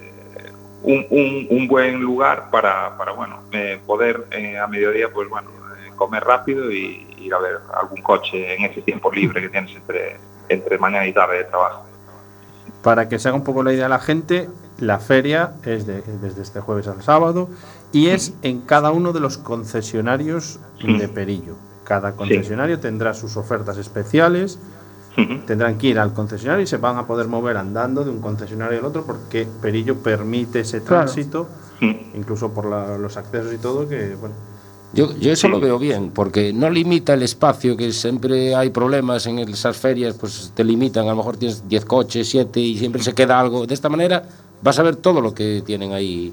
un, un, un, buen lugar para, para bueno, eh, poder eh, a mediodía, pues bueno, comer rápido y ir a ver algún coche en ese tiempo libre que tienes entre, entre mañana y tarde de trabajo. Para que se haga un poco la idea a la gente, la feria es de, desde este jueves al sábado y es en cada uno de los concesionarios de Perillo. Cada concesionario sí. tendrá sus ofertas especiales, tendrán que ir al concesionario y se van a poder mover andando de un concesionario al otro porque Perillo permite ese tránsito, claro. incluso por la, los accesos y todo, que bueno. Yo, yo eso sí. lo veo bien, porque no limita el espacio, que siempre hay problemas en esas ferias, pues te limitan, a lo mejor tienes 10 coches, 7 y siempre se queda algo. De esta manera vas a ver todo lo que tienen ahí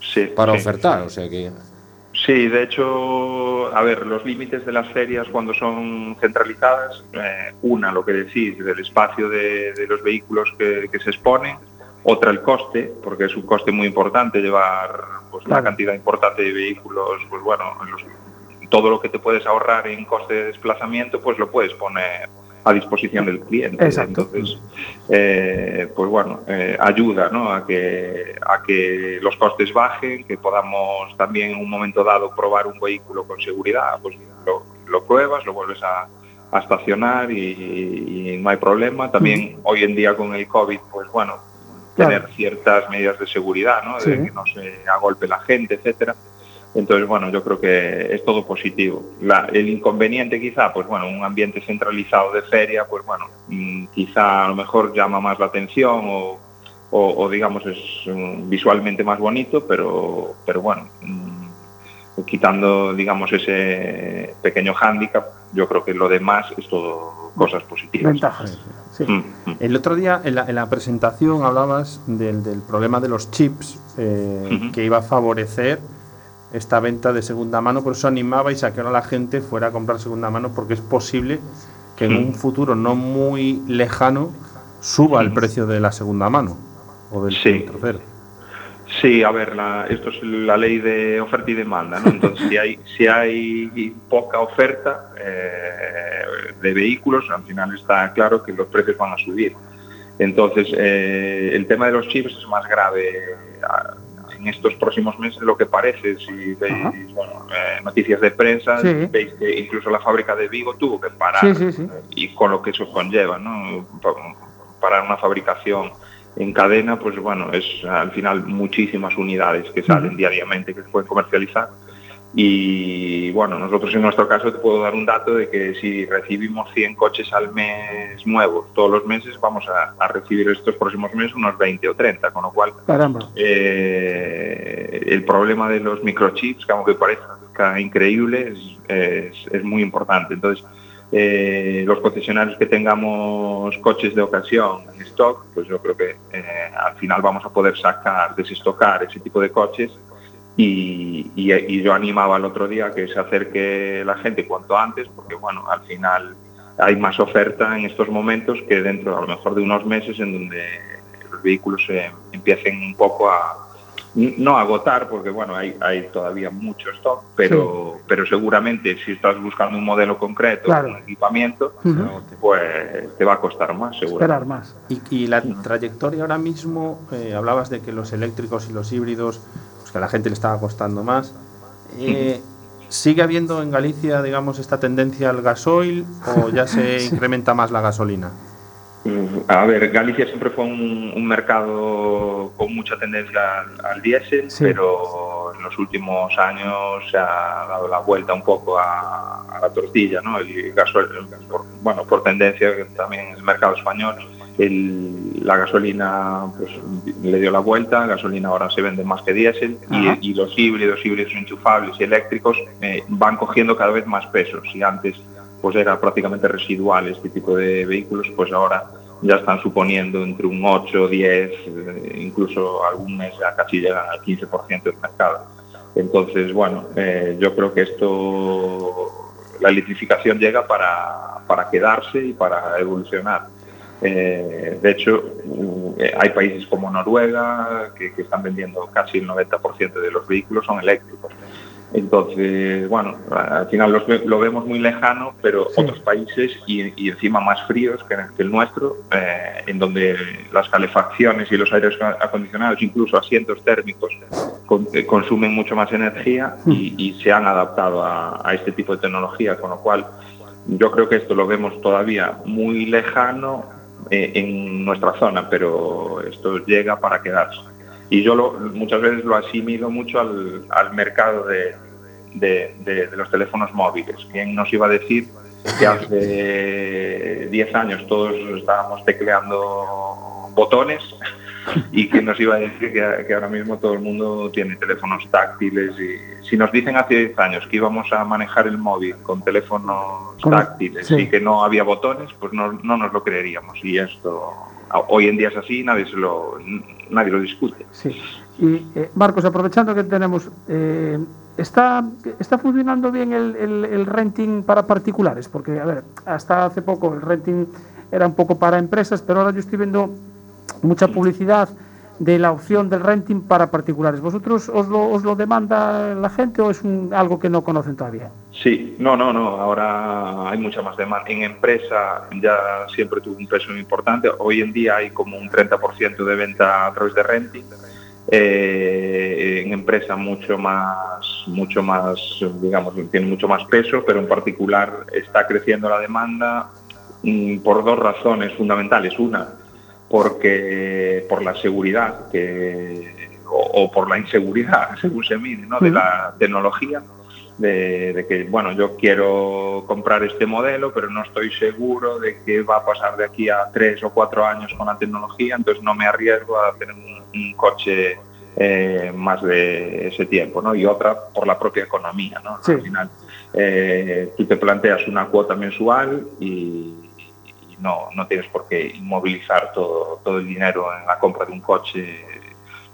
sí, para sí, ofertar, o sea que... Sí, de hecho, a ver, los límites de las ferias cuando son centralizadas, eh, una, lo que decís, del espacio de, de los vehículos que, que, se exponen, otra el coste, porque es un coste muy importante llevar pues, una cantidad importante de vehículos, pues bueno, los, todo lo que te puedes ahorrar en coste de desplazamiento, pues lo puedes poner a disposición del cliente. Exacto. Entonces, eh, pues bueno, eh, ayuda ¿no? a, que, a que los costes bajen, que podamos también en un momento dado probar un vehículo con seguridad, pues lo, lo pruebas, lo vuelves a, a estacionar y, y, no hay problema. También hoy en día con el COVID, pues bueno, tener claro. ciertas medidas de seguridad, ¿no? de que no se agolpe la gente, etcétera. Entonces, bueno, yo creo que es todo positivo. La, el inconveniente quizá, pues bueno, un ambiente centralizado de feria, pues bueno, mmm, quizá a lo mejor llama más la atención o, o, o digamos es um, visualmente más bonito, pero, pero bueno, mmm, quitando digamos ese pequeño hándicap, yo creo que lo demás es todo cosas positivas. Ventajas. Sí. Mm, mm. El otro día en la, en la presentación hablabas del, del, problema de los chips eh, uh -huh. que iba a favorecer esta venta de segunda mano, por eso animabais a que ahora la gente fuera a comprar segunda mano, porque es posible que en un futuro no muy lejano suba el precio de la segunda mano o del sí. tercero. Sí, a ver, la, esto es la ley de oferta y demanda, ¿no? Entonces, si hay, si hay poca oferta eh, de vehículos, al final está claro que los precios van a subir. Entonces, eh, el tema de los chips es más grave en estos próximos meses lo que parece, si veis bueno, eh, noticias de prensa, sí. veis que incluso la fábrica de Vigo tuvo que parar sí, sí, y con lo que eso conlleva, ¿no? Parar una fabricación en cadena, pues bueno, es al final muchísimas unidades que salen diariamente, que se pueden comercializar. Y bueno, nosotros en nuestro caso te puedo dar un dato de que si recibimos 100 coches al mes nuevos todos los meses, vamos a, a recibir estos próximos meses unos 20 o 30, con lo cual eh, el problema de los microchips, que aunque parezca increíble, es, es- es muy importante. Entonces, eh, los concesionarios que tengamos coches de ocasión en stock, pues yo creo que eh, al final vamos a poder sacar, desestocar ese tipo de coches. Y, yo animaba el otro día que se acerque la gente cuanto antes, porque bueno, al final hay más oferta en estos momentos que dentro a lo mejor de unos meses en donde los vehículos se empiecen un poco a no agotar porque bueno hay, hay todavía mucho stock pero pero seguramente si estás buscando un modelo concreto Claro. un equipamiento pues te va a costar más seguro Esperar más. Y, y la trayectoria ahora mismo, eh, hablabas de que los eléctricos y los híbridos, pues que a la gente le estaba costando más. Eh, ¿Sigue habiendo en Galicia, digamos, esta tendencia al gasoil o ya se [laughs] incrementa más la gasolina? Mm, A ver, Galicia siempre fue un, un mercado con mucha tendencia al, al diésel, Sí. pero en los últimos años se ha dado la vuelta un poco a, a la tortilla, ¿no? El gasoil, por, bueno, por tendencia también en el mercado español, el- la gasolina pues, le dio la vuelta, gasolina ahora se vende más que diésel y, y los híbridos, híbridos enchufables y eléctricos eh, van cogiendo cada vez más peso. Si antes pues era prácticamente residual este tipo de vehículos, pues ahora ya están suponiendo entre un 8, 10, eh, incluso algún mes ya casi llegan al 15% del mercado. Entonces, bueno, eh, yo creo que esto, la electrificación llega para, para quedarse y para evolucionar. Eh, de hecho, hay países como Noruega que, que están vendiendo casi el 90% de los vehículos son eléctricos. Entonces, bueno, al final los lo vemos muy lejano, pero otros países y, y encima más fríos que, que el nuestro, eh, en donde las calefacciones y los aires acondicionados, incluso asientos térmicos, con- eh, consumen mucho más energía y, y se han adaptado a, a este tipo de tecnología, con lo cual yo creo que esto lo vemos todavía muy lejano eh, en nuestra zona, pero esto llega para quedarse. Y yo lo- muchas veces lo asimilo mucho al, al mercado de, de- de- de los teléfonos móviles. ¿Quién nos iba a decir que hace 10 años todos estábamos tecleando botones y que nos iba a decir que, que ahora mismo todo el mundo tiene teléfonos táctiles? Y si nos dicen hace 10 años que íbamos a manejar el móvil con teléfonos táctiles sí. y que no había botones, pues no, no nos lo creeríamos. Y esto hoy en día es así, nadie, se lo, nadie lo discute. Sí. Y eh, Marcos, aprovechando que tenemos, eh, ¿está, ¿está funcionando bien el, el- el renting para particulares? Porque, a ver, hasta hace poco el renting era un poco para empresas, pero ahora yo estoy viendo mucha publicidad de la opción del renting para particulares. ¿Vosotros os lo, os lo demanda la gente o es un- algo que no conocen todavía? Sí, no, no, no. Ahora hay mucha más demanda. En empresa ya siempre tuvo un peso importante. Hoy en día hay como un 30% de venta a través de renting. Eh, en empresa mucho más, mucho más, digamos, tiene mucho más peso, pero en particular está creciendo la demanda mm, por dos razones fundamentales. Una, porque por la seguridad que, o, o por la inseguridad, [laughs] según se mide, ¿no? de la tecnología de, de que, bueno, yo quiero comprar este modelo, pero no estoy seguro de qué va a pasar de aquí a tres o cuatro años con la tecnología, entonces no me arriesgo a tener un, un coche eh, más de ese tiempo, ¿no? Y otra por la propia economía, ¿no? Sí. Al final, eh, tú te planteas una cuota mensual y no, no tienes por qué inmovilizar todo, todo el dinero en la compra de un coche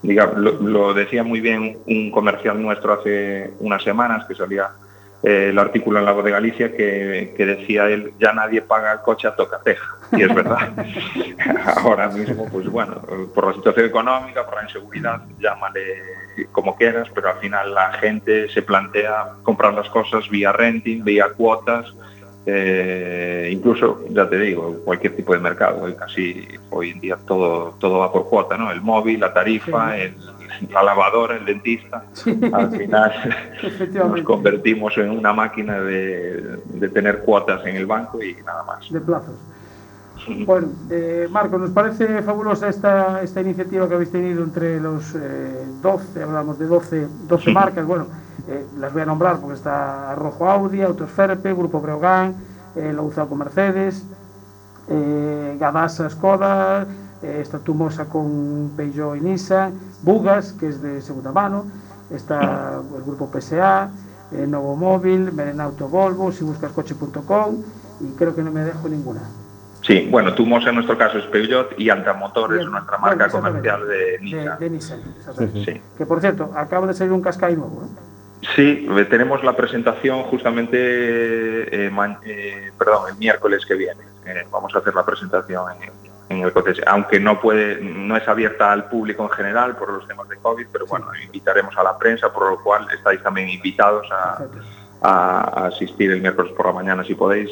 digamos, lo, lo decía muy bien un comercial nuestro hace unas semanas que salía eh, el artículo en La Voz de Galicia que, que decía él, ya nadie paga el coche a tocateja. Y es verdad. [laughs] Ahora mismo, pues bueno, por la situación económica, por la inseguridad, llámale como quieras, pero al final la gente se plantea comprar las cosas vía renting, vía cuotas, eh, incluso, ya te digo, cualquier tipo de mercado, hoy casi hoy en día todo, todo va por cuota, ¿no? El móvil, la tarifa, el- la lavadora, el dentista. Al final [laughs] nos convertimos en una máquina de, de tener cuotas en el banco y nada más. De plazos. Bueno, eh, Marco, nos parece fabulosa esta, esta iniciativa que habéis tenido entre los eh, 12, hablamos de 12, 12 marcas, bueno, eh, las voy a nombrar porque está Rojo Audi, Autosferpe, Grupo Breogán, eh, Louzaco Mercedes, eh, Gadasa Skoda, está Tumosa con Peugeot y Nissan, Bugas, que es de segunda mano, está el grupo PSA, Novo Móvil, Merenauto Volvo, si buscas coche.com y creo que no me dejo ninguna. Sí, bueno, Tumos en nuestro caso es Peugeot y Altamotor es nuestra marca comercial de Nissan. De, de Nissan, exactamente. Sí. Que por cierto, acaba de salir un Qashqai nuevo. ¿eh? Sí, eh, tenemos la presentación justamente, eh, eh, perdón, el miércoles que viene. Vamos a hacer la presentación en, en el coche, aunque no puede, no es abierta al público en general por los temas de COVID, pero bueno, invitaremos a la prensa, por lo cual estáis también invitados a, Perfecto. a- a asistir el miércoles por la mañana si podéis.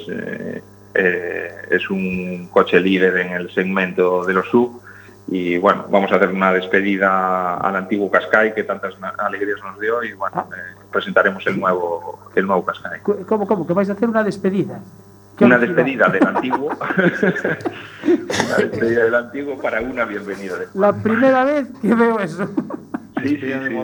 Eh, es un coche líder en el segmento de los sub y bueno, vamos a hacer una despedida al antiguo Qashqai que tantas alegrías nos dio y bueno, Ah. eh, presentaremos el nuevo el nuevo. Cu- ¿Cómo, cómo? ¿Que vais a hacer una despedida? Una despedida del antiguo, [laughs] una despedida del antiguo para una bienvenida La primera vez que veo eso. Sí, sí, sí.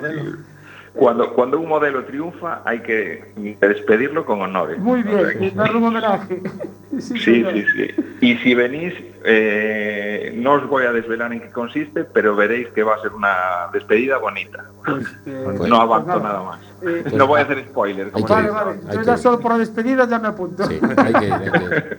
Cuando, cuando un modelo triunfa hay que despedirlo con honores. Muy bien, que- y darle un homenaje. [laughs] Sí, Sí, sí, sí. Y si venís, eh, no os voy a desvelar en qué consiste, pero veréis que va a ser una despedida bonita. Pues, eh, Pues- no avanzo pues nada más. Eh, no voy a hacer spoilers. como Vale, vale. Yo ya solo por la despedida ya me apunto. Sí, hay que ir, hay que ir.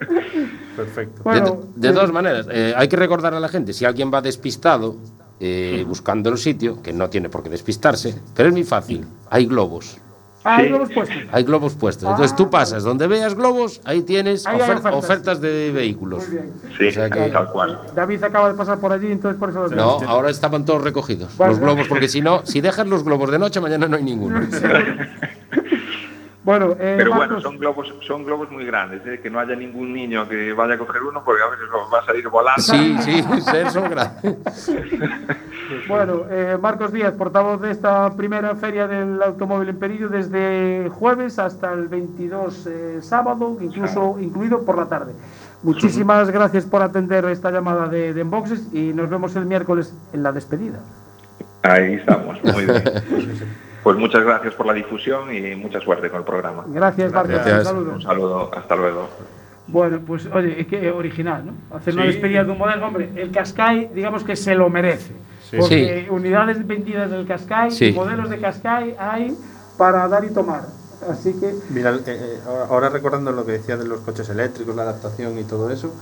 [laughs] Perfecto. Bueno, de, de eh, todas maneras, eh, hay que recordar a la gente, si alguien va despistado eh, buscando el sitio, que no tiene por qué despistarse, pero es muy fácil, hay globos. Ah, ahí Sí. lo hemos puesto. Hay globos puestos. Entonces Ah, tú pasas donde veas globos, ahí tienes Ahí hay ofer- ofertas. ofertas. de vehículos. Muy bien. Sí, O sea que- tal cual. David acaba de pasar por allí, entonces por eso lo No, ahora estaban todos recogidos. Los globos, porque si no, si dejas los globos de noche, mañana no hay ninguno. [laughs] Bueno, eh, Pero bueno, Marcos, son globos, son globos muy grandes, ¿eh? que no haya ningún niño que vaya a coger uno porque a veces va a salir volando. Sí, sí, [laughs] son grandes. [laughs] Bueno, eh, Marcos Díaz, portavoz de esta primera feria del automóvil en Perillo desde jueves hasta el 22 eh, sábado, incluso incluido por la tarde. Muchísimas gracias por atender esta llamada de, de Enboxes y nos vemos el miércoles en la despedida. Ahí estamos, muy bien. [laughs] Pues muchas gracias por la difusión y mucha suerte con el programa. Gracias, Marcos. Gracias. Un saludo. Un saludo, hasta luego. Bueno, pues oye, es que original, ¿no? Hacer una Sí. despedida de un modelo, hombre, el Qashqai, digamos que se lo merece. Sí. Porque unidades vendidas del Sí. modelos de Qashqai hay para dar y tomar. Así que Mira, eh, eh, ahora recordando lo que decía de los coches eléctricos, la adaptación y todo eso,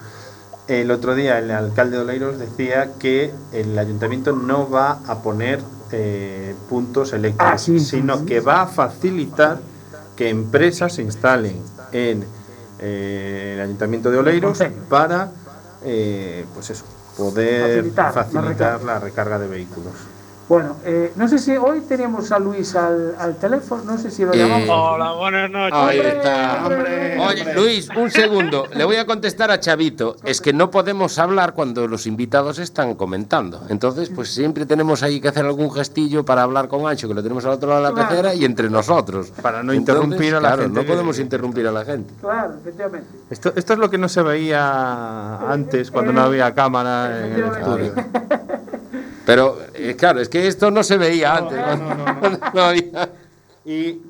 el otro día el alcalde de Oleiros decía que el ayuntamiento no va a poner eh, puntos eléctricos, Ah, sí, sino sí, que sí. va a facilitar que empresas se instalen en eh, el ayuntamiento de Oleiros para, eh, pues eso, poder Facilitar la recarga de vehículos. Bueno, eh, no sé si hoy teníamos a Luis al, al teléfono, no sé si lo Eh, llamamos. Hola, buenas noches. Ahí Hombre, está. hombre. Oye, Luis, un segundo. Le voy a contestar a Chavito. Es que no podemos hablar cuando los invitados están comentando. Entonces, pues siempre tenemos ahí que hacer algún gestillo para hablar con Ancho, que lo tenemos al otro lado de la Claro. pecera, y entre nosotros. Para no interrumpir a la claro, gente No podemos interrumpir a la gente. Claro, efectivamente. Esto, esto es lo que no se veía antes cuando no había cámara en el estudio. Pero, eh, claro, es que esto no se veía antes. [laughs] No había- Y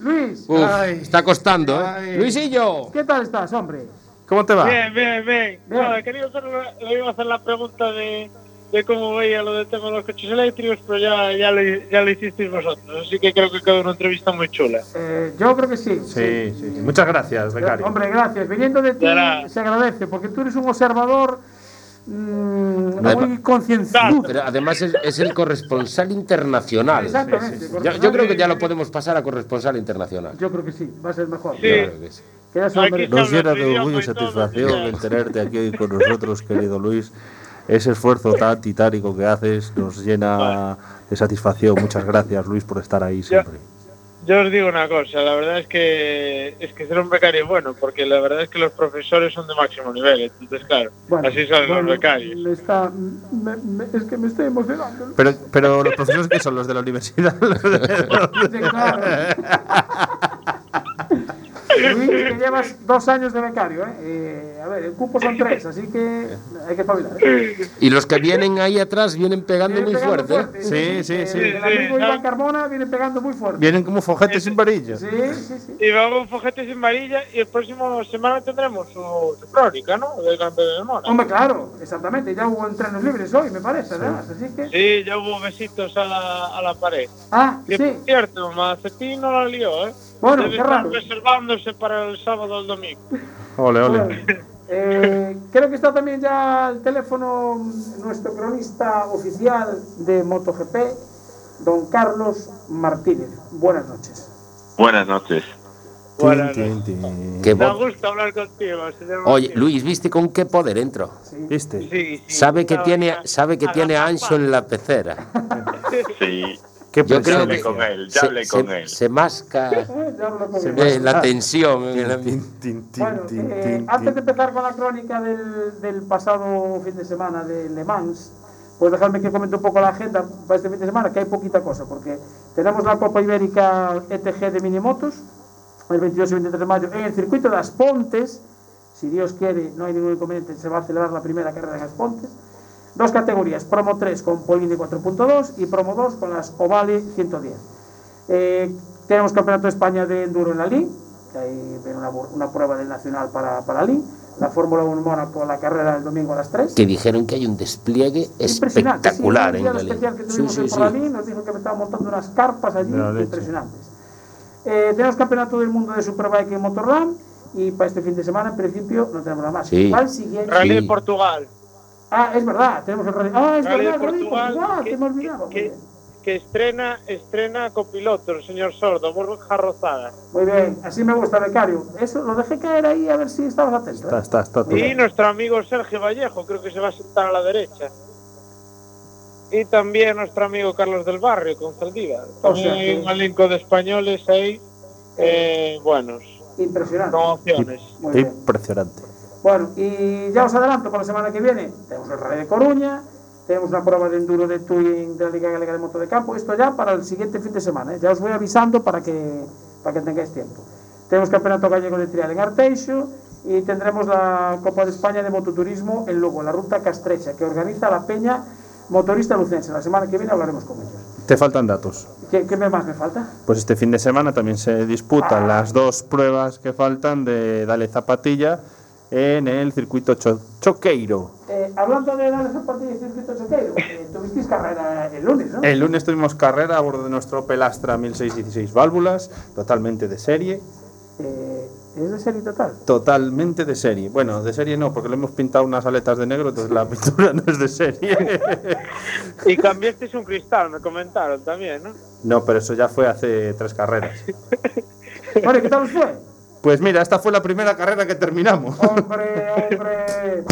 Luis, Uf, Ay. está costando, ¿eh? Ay. Luisillo. ¿qué tal estás, hombre? ¿cómo te va? Bien, bien, bien. Bien. Quería hacer una- le iba a hacer la pregunta de, de cómo veía lo del tema de los coches eléctricos, pero ya, ya, lo, ya lo hicisteis vosotros. Así que creo que quedó una entrevista muy chula. Eh, yo creo que sí. Sí, sí, sí. Muchas gracias, becario. Hombre, gracias. Viniendo de ti se agradece, porque tú eres un observador mm, muy concienzudo. Pero además es, es el corresponsal internacional. Exactamente. Ya- yo creo que ya lo podemos pasar a corresponsal internacional. Yo creo que sí, va a ser mejor. Sí. Yo sí. Ya Nos llena de orgullo y satisfacción ya. el tenerte aquí con nosotros, querido Luis. Ese esfuerzo tan titánico que haces nos llena de satisfacción. Muchas gracias, Luis, por estar ahí siempre. Yo os digo una cosa, la verdad es que es que ser un becario es bueno, porque la verdad es que los profesores son de máximo nivel, entonces claro, Bueno, así son bueno, los becarios. me está, me- me- es que me estoy emocionando. Pero, pero los profesores que son los de la universidad. [laughs] Sí, claro. Llevas dos años de becario, ¿eh? Eh, a ver, el cupo son tres, así que hay que espabilar. ¿eh? Y los que vienen ahí atrás vienen pegando Viene muy pegando fuerte. ¿eh? Sí, sí, sí. El amigo Iván Carmona viene pegando muy fuerte. Vienen como fojetes sin varilla. Sí, sí, sí. Y vamos un fojete sin varilla y el próximo semana tendremos su, su crónica, ¿no? Del campeón del Mona. Hombre, claro, exactamente. Ya hubo entrenos libres hoy, me parece, además. Así que. Sí, ya hubo besitos a la, a la pared. Ah, Que sí. por cierto, Macetín no la lió, ¿eh? Bueno, Debe qué estar raro. reservándose para el sábado o el domingo. Ole, ole. Bueno, eh, [laughs] creo que está también ya al teléfono nuestro cronista oficial de MotoGP, don Carlos Martínez. Buenas noches. Buenas noches. Buenas Me gusta hablar contigo, señor Oye. Luis, ¿viste con qué poder entro? ¿Viste? Sí, sí, Sabe que tiene, sabe que tiene ancho en la pecera. [laughs] Sí, ¿Qué Yo creo hablé que con él, ya se, hablé se- con él. se masca Eh, la tensión. Bueno, eh, antes de empezar con la crónica del, del pasado fin de semana de Le Mans, pues dejadme que comente un poco la agenda para este fin de semana, que hay poquita cosa, porque tenemos la Copa Ibérica ETG de Minimotos, el 22 y 23 de mayo, en el circuito de Las Pontes, si Dios quiere, no hay ningún inconveniente, se va a celebrar la primera carrera en Las Pontes. Dos categorías, Promo 3 con Polini 4.2 y Promo 2 con las Ovale 110. Eh, tenemos Campeonato de España de Enduro en la LIN, que hay una, una prueba del Nacional para, para la LIN. La Fórmula 1 Mónaco, la carrera el domingo a las 3. Que dijeron que hay un despliegue Impresionante, espectacular sí, en un la especial que liga. Sí, tuvimos sí, en sí. Porlalín, nos dijo que me estaban montando unas carpas allí impresionantes. Eh, tenemos Campeonato del Mundo de Superbike en Motorland y para este fin de semana, en principio, no tenemos nada más. Rally de. Portugal. Ah, es verdad, tenemos el Rally. Ah, es Rally verdad, de Portugal, Portugal, que- que me olvidaba. Muy que- que estrena estrena copiloto el señor Sordo, Borja Rozada. Muy bien, así me gusta, becario. Eso lo dejé caer ahí a ver si estabas atento. Está, ¿eh? está, está todo. Y nuestro amigo Sergio Vallejo, creo que se va a sentar a la derecha. Y también nuestro amigo Carlos del Barrio con Zaldívar. También O sea hay que- un elenco de españoles ahí eh, buenos, Impresionante. con opciones. Muy bien. Bueno, y ya os adelanto para la semana que viene, tenemos el Rally de Coruña, tenemos una prueba de enduro de Touring de la Liga Galega de Moto de Campo, esto ya para el siguiente fin de semana, ¿eh? ya os voy avisando para que, para que tengáis tiempo. Tenemos Campeonato Gallego de Trial en Arteixo y tendremos la Copa de España de Mototurismo en Lugo, la Ruta Castrecha, que organiza la Peña Motorista Lucense. La semana que viene hablaremos con ellos. Te faltan datos. ¿Qué, qué más me falta? Pues este fin de semana también se disputan Ah. las dos pruebas que faltan de Dale Zapatilla en el circuito Cho- Choqueiro. Eh, hablando de la partida de circuito choqueiro, eh, tuvisteis carrera el lunes, ¿no? El lunes tuvimos carrera a bordo de nuestro Opel Astra 1616 válvulas, totalmente de serie. Eh, ¿Es de serie total? Totalmente de serie. Bueno, de serie no, porque le hemos pintado unas aletas de negro, entonces la pintura no es de serie. [laughs] Y cambiasteis un cristal, me comentaron también, ¿no? No, pero eso ya fue hace tres carreras. Bueno, ¿qué tal os fue? Pues mira, esta fue la primera carrera que terminamos. Hombre, hombre.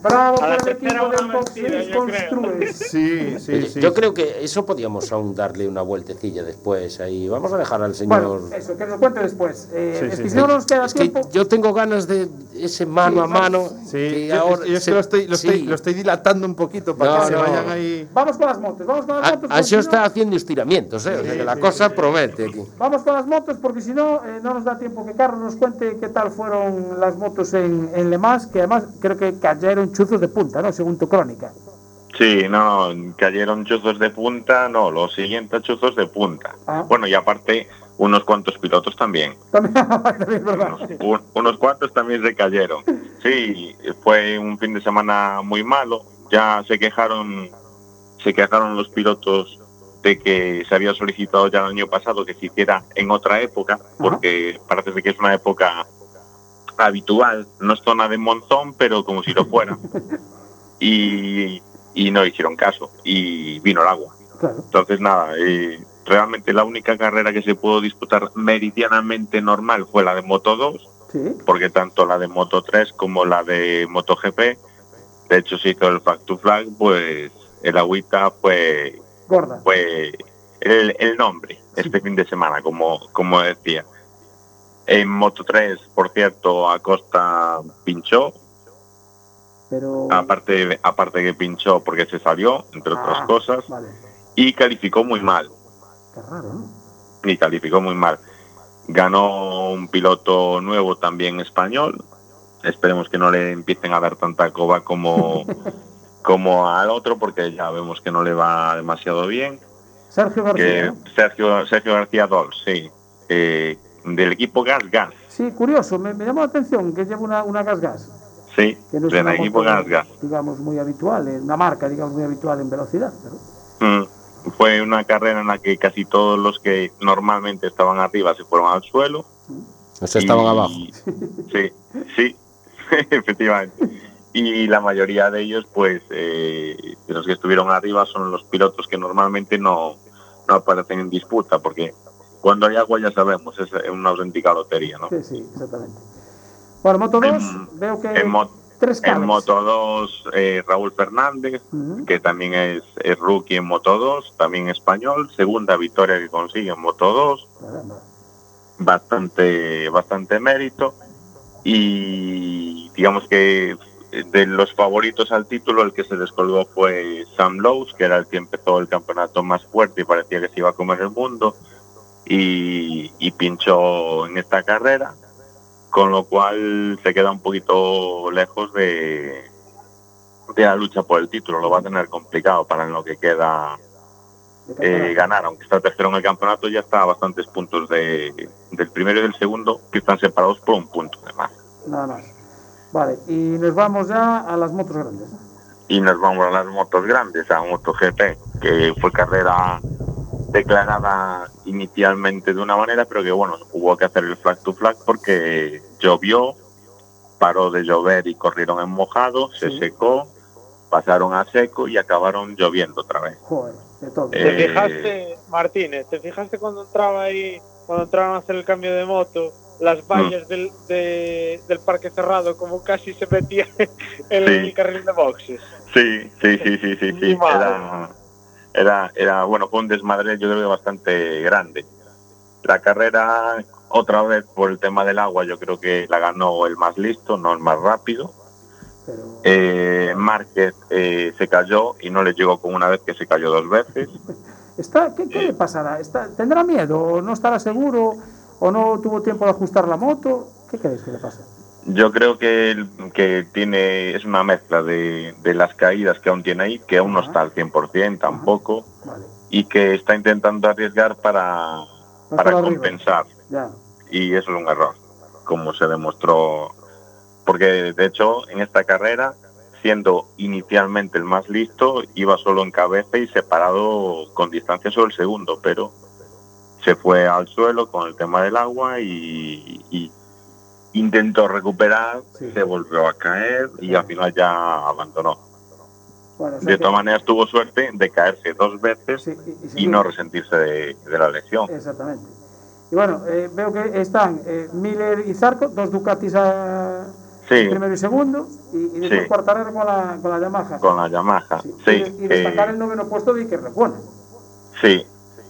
Bravo A por la el equipo de. Construes. [laughs] Sí, sí, Oye, sí. Yo creo que eso podíamos aún darle una vueltecilla después ahí. Vamos a dejar al Bueno, señor. eso, que nos cuente después. Eh, Sí, es sí, que sí. si no nos queda Es que tiempo. yo tengo ganas de ese mano a mano. Sí, que yo, ahora yo es se- que lo estoy, lo, estoy, sí. lo estoy dilatando un poquito para No, que se no. vayan ahí. Vamos con las motos, vamos con las A- motos. porque Así si no- está haciendo estiramientos, ¿eh? O sea que la cosa promete aquí. Vamos con las motos porque si no, eh, no nos da tiempo que Carlos nos cuente qué tal fueron las motos en, en Le Mans, que además creo que cayeron chuzos de punta, ¿no? Según tu crónica. Sí, no, cayeron chuzos de punta, no, los siguientes chuzos de punta. Ah. Bueno, y aparte, unos cuantos pilotos también. También, [laughs] también es verdad. Un- unos cuantos también se cayeron. Sí, fue un fin de semana muy malo. Ya se quejaron, se quejaron los pilotos de que se había solicitado ya el año pasado que se hiciera en otra época, porque parece que es una época habitual, no es zona de monzón, pero como si lo fuera. [laughs] Y, y no hicieron caso, y vino el agua. Claro. Entonces, nada, eh, realmente la única carrera que se pudo disputar meridianamente normal fue la de Moto 2, Sí. porque tanto la de Moto 3 como la de MotoGP, de hecho se hizo el flag to flag, pues el agüita fue, Gorda. fue el, el nombre este fin de semana, como, como decía. En Moto 3, por cierto, Acosta pinchó, Pero. aparte, aparte que pinchó porque se salió, entre otras Ah, cosas, Vale. y calificó muy mal. Qué raro, ¿no? y calificó muy mal. Ganó un piloto nuevo también español, esperemos que no le empiecen a dar tanta coba como, [laughs] como al otro, porque ya vemos que no le va demasiado bien. Sergio García. Que. Sergio, Sergio García Dols, sí. Eh, del equipo Gas Gas, Sí, curioso, me, me llamó la atención que lleva una, una gas gas, sí, que no es del equipo Gas. digamos, muy habitual, eh, una marca, digamos, muy habitual en velocidad. pero- Mm, Fue una carrera en la que casi todos los que normalmente estaban arriba se fueron al suelo. O sea, estaban Y- abajo. [laughs] Sí, sí, [laughs] efectivamente. Y la mayoría de ellos, pues, eh, de los que estuvieron arriba son los pilotos que normalmente no, no aparecen en disputa, porque cuando hay agua ya sabemos, es una auténtica lotería, ¿no? Sí, sí, exactamente. Bueno, Moto 2, veo que En, tres en. Moto 2, eh, Raúl Fernández, que también es, es rookie en Moto 2, también español, segunda victoria que consigue en Moto 2, Caramba. bastante, bastante mérito y digamos que de los favoritos al título el que se descolgó fue Sam Lowe, que era el que empezó el campeonato más fuerte y parecía que se iba a comer el mundo y, y pinchó en esta carrera, con lo cual se queda un poquito lejos de, de la lucha por el título, lo va a tener complicado para en lo que queda eh, ganar, aunque está tercero en el campeonato, ya está a bastantes puntos de, del primero y del segundo, que están separados por un punto de más. Nada más. Vale, y nos vamos ya a las motos grandes. Y nos vamos a las motos grandes, a MotoGP, que fue carrera declarada inicialmente de una manera, pero que bueno, hubo que hacer el flag to flag porque llovió, paró de llover y corrieron en mojado, se Sí. secó, pasaron a seco y acabaron lloviendo otra vez. Joder, de todo. Eh, ¿Te fijaste, Martínez, te fijaste cuando entraba ahí, cuando entraron a hacer el cambio de moto, las vallas del, de- del parque cerrado, como casi se metía [laughs] en el carril de boxes? Sí, sí, sí, sí, sí, sí. Era, era, era, bueno, fue un desmadre yo creo que bastante grande. La carrera, otra vez por el tema del agua, yo creo que la ganó el más listo, no el más rápido. Eh, Márquez eh, se cayó y no le llegó con una vez que se cayó dos veces. [laughs] Está, ¿qué, qué le pasará? ¿Está, ¿Tendrá miedo? ¿O no estará seguro? ¿O no tuvo tiempo de ajustar la moto? ¿Qué crees que le pasa? Yo creo que, el- que tiene es una mezcla de, de las caídas que aún tiene ahí, que aún no está al 100% tampoco, y que está intentando arriesgar para, para compensar. Ya. Y eso es un error, como se demostró. Porque de hecho, en esta carrera, siendo inicialmente el más listo, iba solo en cabeza y separado con distancia sobre el segundo, pero se fue al suelo con el tema del agua y, y intentó recuperar, se volvió a caer y al final ya abandonó. Bueno, o sea De todas maneras tuvo suerte de caerse dos veces y no resentirse de, de la lesión. Exactamente. Y bueno, eh, veo que están eh, Miller y Zarco, dos Ducatis a Sí. primero y segundo, y, y después Sí. Con la, con la Yamaha. Con la Yamaha, sí. y, y destacar eh, el noveno puesto de Iker. Sí,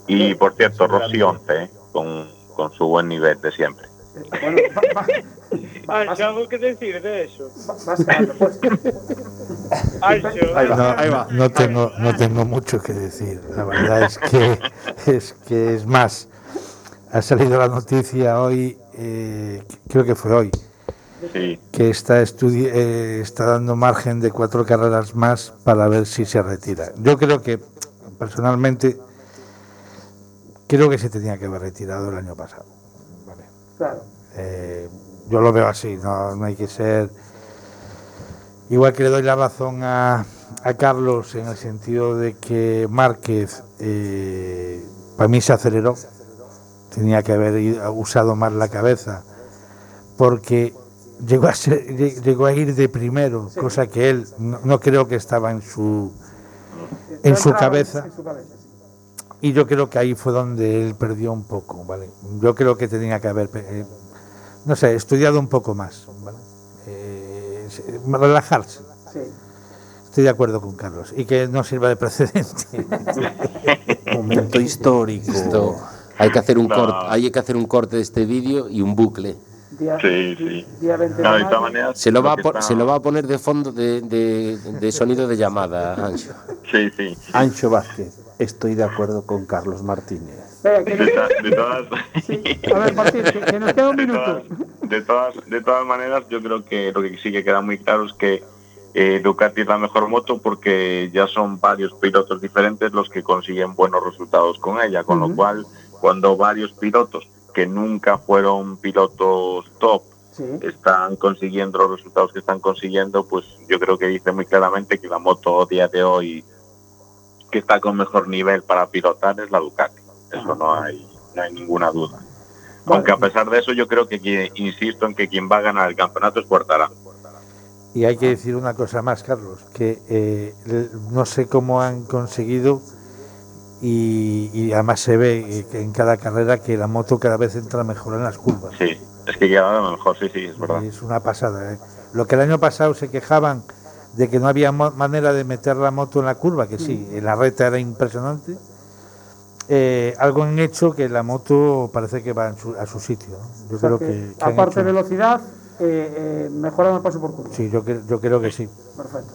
y por cierto, Rossi 11, ¿eh? con, con su buen nivel de siempre. Ancho, ¿algo [laughs] que decir de eso? Ganando, pues. Ancho, No, no tengo, no tengo mucho que decir. La verdad es que es que es más. Ha salido la noticia hoy, eh, creo que fue hoy, Sí, que está, estudi- eh, está dando margen de cuatro carreras más para ver si se retira. Yo creo que, personalmente, creo que se tenía que haber retirado el año pasado. Claro. Eh, yo lo veo así, no, no hay que ser. Igual que le doy la razón a, a Carlos en el sentido de que Márquez, eh, para mí se aceleró, tenía que haber usado más la cabeza, porque llegó a, ser- lle- llegó a ir de primero, cosa que él no, no creo que estaba en su, en su cabeza. en su cabeza, sí. Y yo creo que ahí fue donde él perdió un poco, ¿vale? Yo creo que tenía que haber, eh, no sé, estudiado un poco más, ¿vale? Eh, se- relajarse. Sí. Estoy de acuerdo con Carlos. Y que no sirva de precedente. [laughs] Momento histórico. Esto, hay que hacer un No. corte, hay que hacer un corte de este vídeo y un bucle. Día, sí, sí. día 20 de No, de maneras, Se lo va a, que po- está- se lo va a poner de fondo de, de- de sonido de llamada, Ancho. Sí, sí. Ancho Vázquez, estoy de acuerdo con Carlos Martínez. Venga, que De, nos- to- de todas, A ver, Martín, que, que nos queda un de minuto. todas, de todas, de todas maneras, yo creo que lo que sí que queda muy claro es que eh, Ducati es la mejor moto porque ya son varios pilotos diferentes los que consiguen buenos resultados con ella, con lo cual cuando varios pilotos que nunca fueron pilotos top están consiguiendo los resultados que están consiguiendo, pues yo creo que dice muy claramente que la moto a día de hoy que está con mejor nivel para pilotar es la Ducati. Eso no hay, no hay ninguna duda. Aunque a pesar de eso yo creo que insisto en que quien va a ganar el campeonato es Quartararo. Y hay que decir una cosa más, Carlos, que eh, no sé cómo han conseguido y, y además se ve eh, en cada carrera que la moto cada vez entra mejor en las curvas. Sí, es que queda lo mejor, sí, sí, es verdad. Es una pasada. ¿eh? Lo que el año pasado se quejaban de que no había mo- manera de meter la moto en la curva, que sí, en la recta era impresionante. eh, algo han hecho que la moto parece que va en su- a su sitio. ¿no? Yo O sea creo que, que, que han aparte de velocidad, eh, eh, mejorando el paso por curva. Sí, yo, yo creo que sí. Perfecto.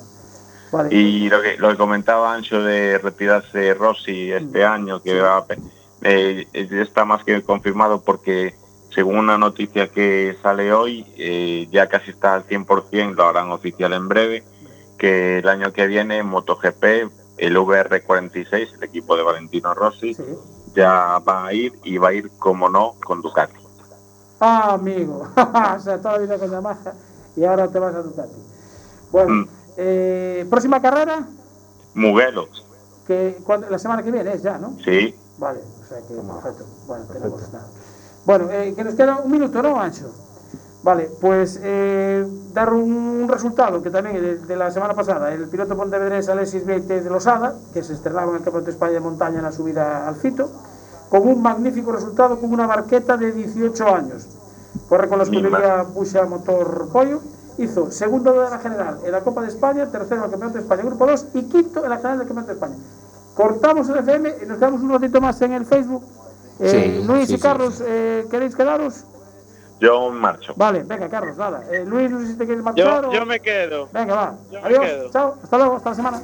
Vale. Y lo que, lo que comentaba Ancho de retirarse Rossi este año, que va a pe- eh, está más que confirmado porque según una noticia que sale hoy, eh, ya casi está al 100%, lo harán oficial en breve, que el año que viene MotoGP, el VR46, el equipo de Valentino Rossi, ya va a ir y va a ir, como no, con Ducati. Ah, amigo. [laughs] o sea, toda la vida con Yamaha y ahora te vas a Ducati. Bueno, Mm. eh, próxima carrera, Mugello, que cuando- la semana que viene es ya, ¿no? sí. Vale, o sea que perfecto. Bueno, tenemos nada. Bueno, eh, que nos queda un minuto, ¿no, Ancho? Vale, pues eh, dar un, un resultado que también de, de la semana pasada, el piloto pontevedrés Alexis Vieite de Losada, que se estrenaba en el Campeonato de España de Montaña en la subida al Fito, con un magnífico resultado con una barqueta de 18 años. Corre con la escudería Busha Motor Pollo, hizo segundo de la general en la Copa de España, tercero en el Campeonato de España Grupo 2 y quinto en la general del Campeonato de España. Cortamos el FM y nos quedamos un ratito más en el Facebook. Eh, Sí, Luis sí, y sí, Carlos, eh, ¿queréis quedaros? Yo marcho. Vale, venga, Carlos, nada. Eh, Luis, no sé si te quieres marchar Yo, o- yo me quedo. Venga, va. Yo me Adiós, quedo. chao, hasta luego, hasta la semana.